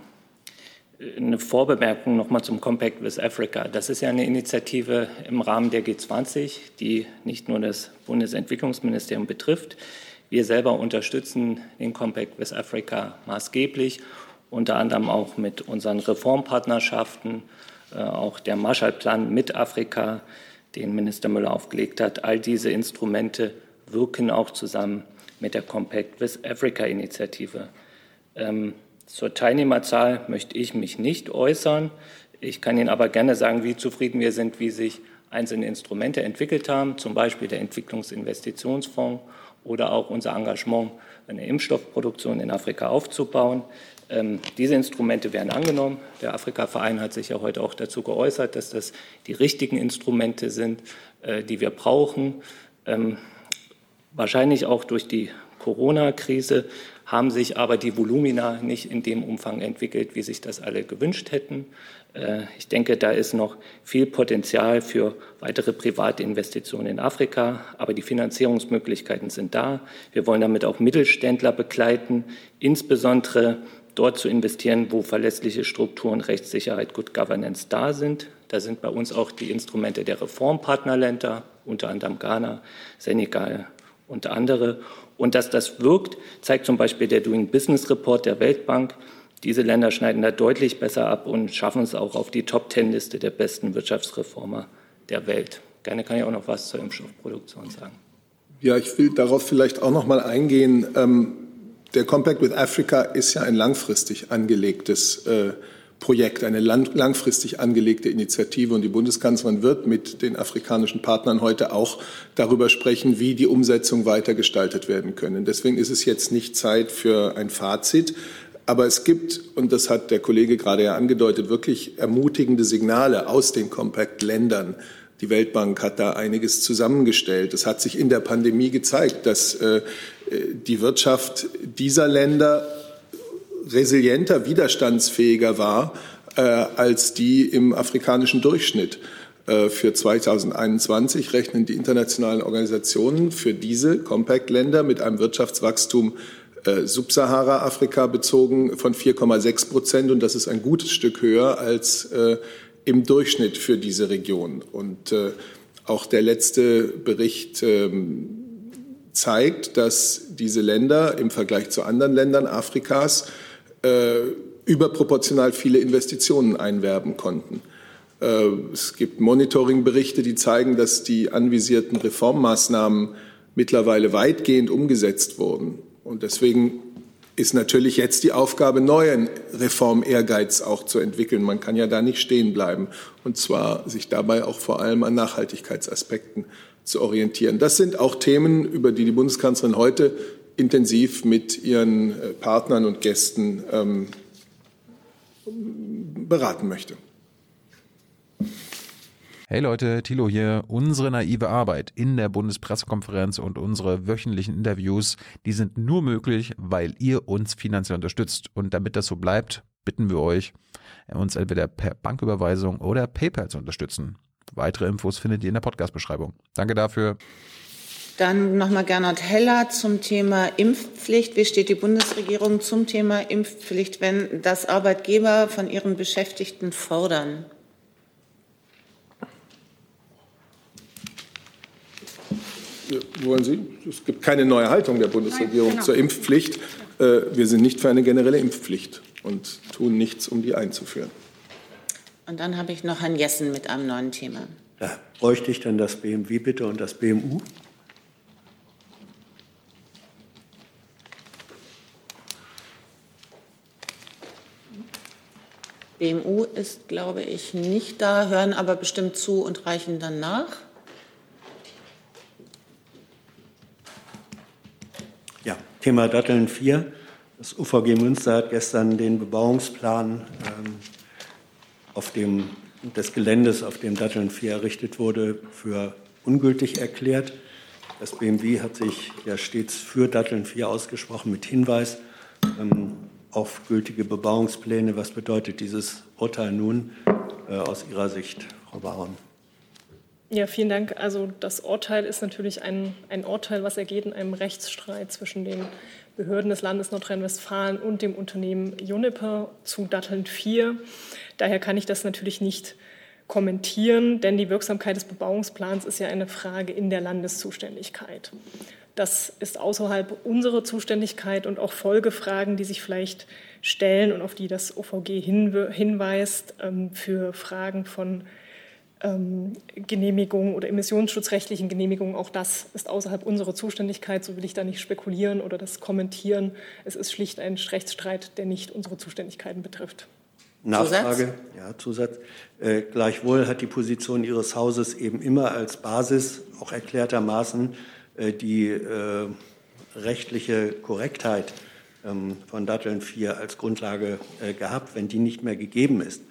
eine Vorbemerkung nochmal zum Compact with Africa. Das ist ja eine Initiative im Rahmen der G20, die nicht nur das Bundesentwicklungsministerium betrifft. Wir selber unterstützen den Compact with Africa maßgeblich unter anderem auch mit unseren Reformpartnerschaften, äh, auch der Marshallplan mit Afrika, den Minister Müller aufgelegt hat. All diese Instrumente wirken auch zusammen mit der Compact with Africa Initiative. Zur Teilnehmerzahl möchte ich mich nicht äußern. Ich kann Ihnen aber gerne sagen, wie zufrieden wir sind, wie sich einzelne Instrumente entwickelt haben, zum Beispiel der Entwicklungsinvestitionsfonds oder auch unser Engagement, eine Impfstoffproduktion in Afrika aufzubauen. Ähm, diese Instrumente werden angenommen. Der Afrika-Verein hat sich ja heute auch dazu geäußert, dass das die richtigen Instrumente sind, äh, die wir brauchen. Ähm, wahrscheinlich auch durch die Corona-Krise haben sich aber die Volumina nicht in dem Umfang entwickelt, wie sich das alle gewünscht hätten. Äh, ich denke, da ist noch viel Potenzial für weitere private Investitionen in Afrika, aber die Finanzierungsmöglichkeiten sind da. Wir wollen damit auch Mittelständler begleiten, insbesondere dort zu investieren, wo verlässliche Strukturen, Rechtssicherheit, Good Governance da sind. Da sind bei uns auch die Instrumente der Reformpartnerländer, unter anderem Ghana, Senegal und andere. Und dass das wirkt, zeigt zum Beispiel der Doing Business Report der Weltbank. Diese Länder schneiden da deutlich besser ab und schaffen es auch auf die Top-Ten-Liste der besten Wirtschaftsreformer der Welt. Gerne kann ich auch noch was zur Impfstoffproduktion sagen. Ja, ich will darauf vielleicht auch noch mal eingehen. Ähm, der Compact with Africa ist ja ein langfristig angelegtes äh, Projekt, eine lang, langfristig angelegte Initiative. Und die Bundeskanzlerin wird mit den afrikanischen Partnern heute auch darüber sprechen, wie die Umsetzung weiter gestaltet werden können. Deswegen ist es jetzt nicht Zeit für ein Fazit. Aber es gibt, und das hat der Kollege gerade ja angedeutet, wirklich ermutigende Signale aus den Compact-Ländern. Die Weltbank hat da einiges zusammengestellt. Es hat sich in der Pandemie gezeigt, dass äh, die Wirtschaft dieser Länder resilienter, widerstandsfähiger war äh, als die im afrikanischen Durchschnitt. Äh, für 2021 rechnen die internationalen Organisationen für diese Compact-Länder mit einem Wirtschaftswachstum äh, Subsahara-Afrika bezogen von 4,6 Prozent. Und das ist ein gutes Stück höher als äh, im Durchschnitt für diese Region. Und äh, auch der letzte Bericht ähm, zeigt, dass diese Länder im Vergleich zu anderen Ländern Afrikas überproportional viele Investitionen einwerben konnten. Äh, es gibt Monitoringberichte, die zeigen, dass die anvisierten Reformmaßnahmen mittlerweile weitgehend umgesetzt wurden. Und deswegen ist natürlich jetzt die Aufgabe, neuen Reformehrgeiz auch zu entwickeln. Man kann ja da nicht stehen bleiben. Und zwar sich dabei auch vor allem an Nachhaltigkeitsaspekten zu orientieren. Das sind auch Themen, über die die Bundeskanzlerin heute intensiv mit Ihren äh, Partnern und Gästen ähm, beraten möchte. Hey Leute, Thilo hier. Unsere naive Arbeit in der Bundespressekonferenz und unsere wöchentlichen Interviews, die sind nur möglich, weil ihr uns finanziell unterstützt. Und damit das so bleibt, bitten wir euch, uns entweder per Banküberweisung oder PayPal zu unterstützen. Weitere Infos findet ihr in der Podcast-Beschreibung. Danke dafür. Dann nochmal Gernot Heller zum Thema Impfpflicht. Wie steht die Bundesregierung zum Thema Impfpflicht, wenn das Arbeitgeber von ihren Beschäftigten fordern? wollen Sie? Es gibt keine neue Haltung der Bundesregierung Nein, genau. zur Impfpflicht. Äh, wir sind nicht für eine generelle Impfpflicht und tun nichts, um die einzuführen. Und dann habe ich noch Herrn Jessen mit einem neuen Thema. Da bräuchte ich dann das BMW bitte und das BMU. BMU ist, glaube ich, nicht da, hören aber bestimmt zu und reichen dann nach. Thema Datteln 4. Das UVG Münster hat gestern den Bebauungsplan ähm, auf dem, des Geländes, auf dem Datteln 4 errichtet wurde, für ungültig erklärt. Das BMW hat sich ja stets für Datteln 4 ausgesprochen mit Hinweis ähm, auf gültige Bebauungspläne. Was bedeutet dieses Urteil nun äh, aus Ihrer Sicht, Frau Baron? Ja, vielen Dank. Also das Urteil ist natürlich ein, ein Urteil, was ergeht in einem Rechtsstreit zwischen den Behörden des Landes Nordrhein-Westfalen und dem Unternehmen Juniper zu Datteln 4. Daher kann ich das natürlich nicht kommentieren, denn die Wirksamkeit des Bebauungsplans ist ja eine Frage in der Landeszuständigkeit. Das ist außerhalb unserer Zuständigkeit und auch Folgefragen, die sich vielleicht stellen und auf die das OVG hinweist, ähm, für Fragen von ähm, Genehmigungen oder emissionsschutzrechtlichen Genehmigungen. Auch das ist außerhalb unserer Zuständigkeit. So will ich da nicht spekulieren oder das kommentieren. Es ist schlicht ein Rechtsstreit, der nicht unsere Zuständigkeiten betrifft. Nachfrage, Zusatz? ja, Zusatz. Äh, gleichwohl hat die Position Ihres Hauses eben immer als Basis, auch erklärtermaßen, äh, die äh, rechtliche Korrektheit ähm, von Datteln 4 als Grundlage äh, gehabt. Wenn die nicht mehr gegeben ist,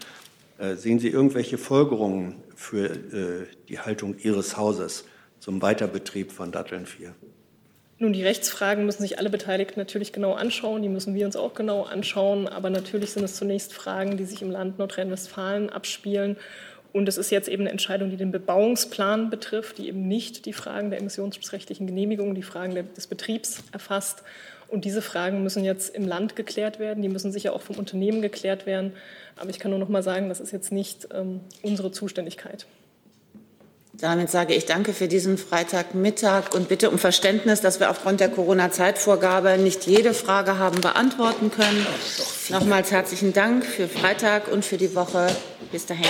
äh, sehen Sie irgendwelche Folgerungen für äh, die Haltung Ihres Hauses zum Weiterbetrieb von Datteln 4? Nun, die Rechtsfragen müssen sich alle Beteiligten natürlich genau anschauen. Die müssen wir uns auch genau anschauen. Aber natürlich sind es zunächst Fragen, die sich im Land Nordrhein-Westfalen abspielen. Und es ist jetzt eben eine Entscheidung, die den Bebauungsplan betrifft, die eben nicht die Fragen der emissionsschutzrechtlichen Genehmigung, die Fragen des Betriebs erfasst. Und diese Fragen müssen jetzt im Land geklärt werden. Die müssen sicher auch vom Unternehmen geklärt werden. Aber ich kann nur noch mal sagen, das ist jetzt nicht ähm, unsere Zuständigkeit. Damit sage ich danke für diesen Freitagmittag und bitte um Verständnis, dass wir aufgrund der Corona-Zeitvorgabe nicht jede Frage haben beantworten können. Nochmals herzlichen Dank für Freitag und für die Woche. Bis dahin.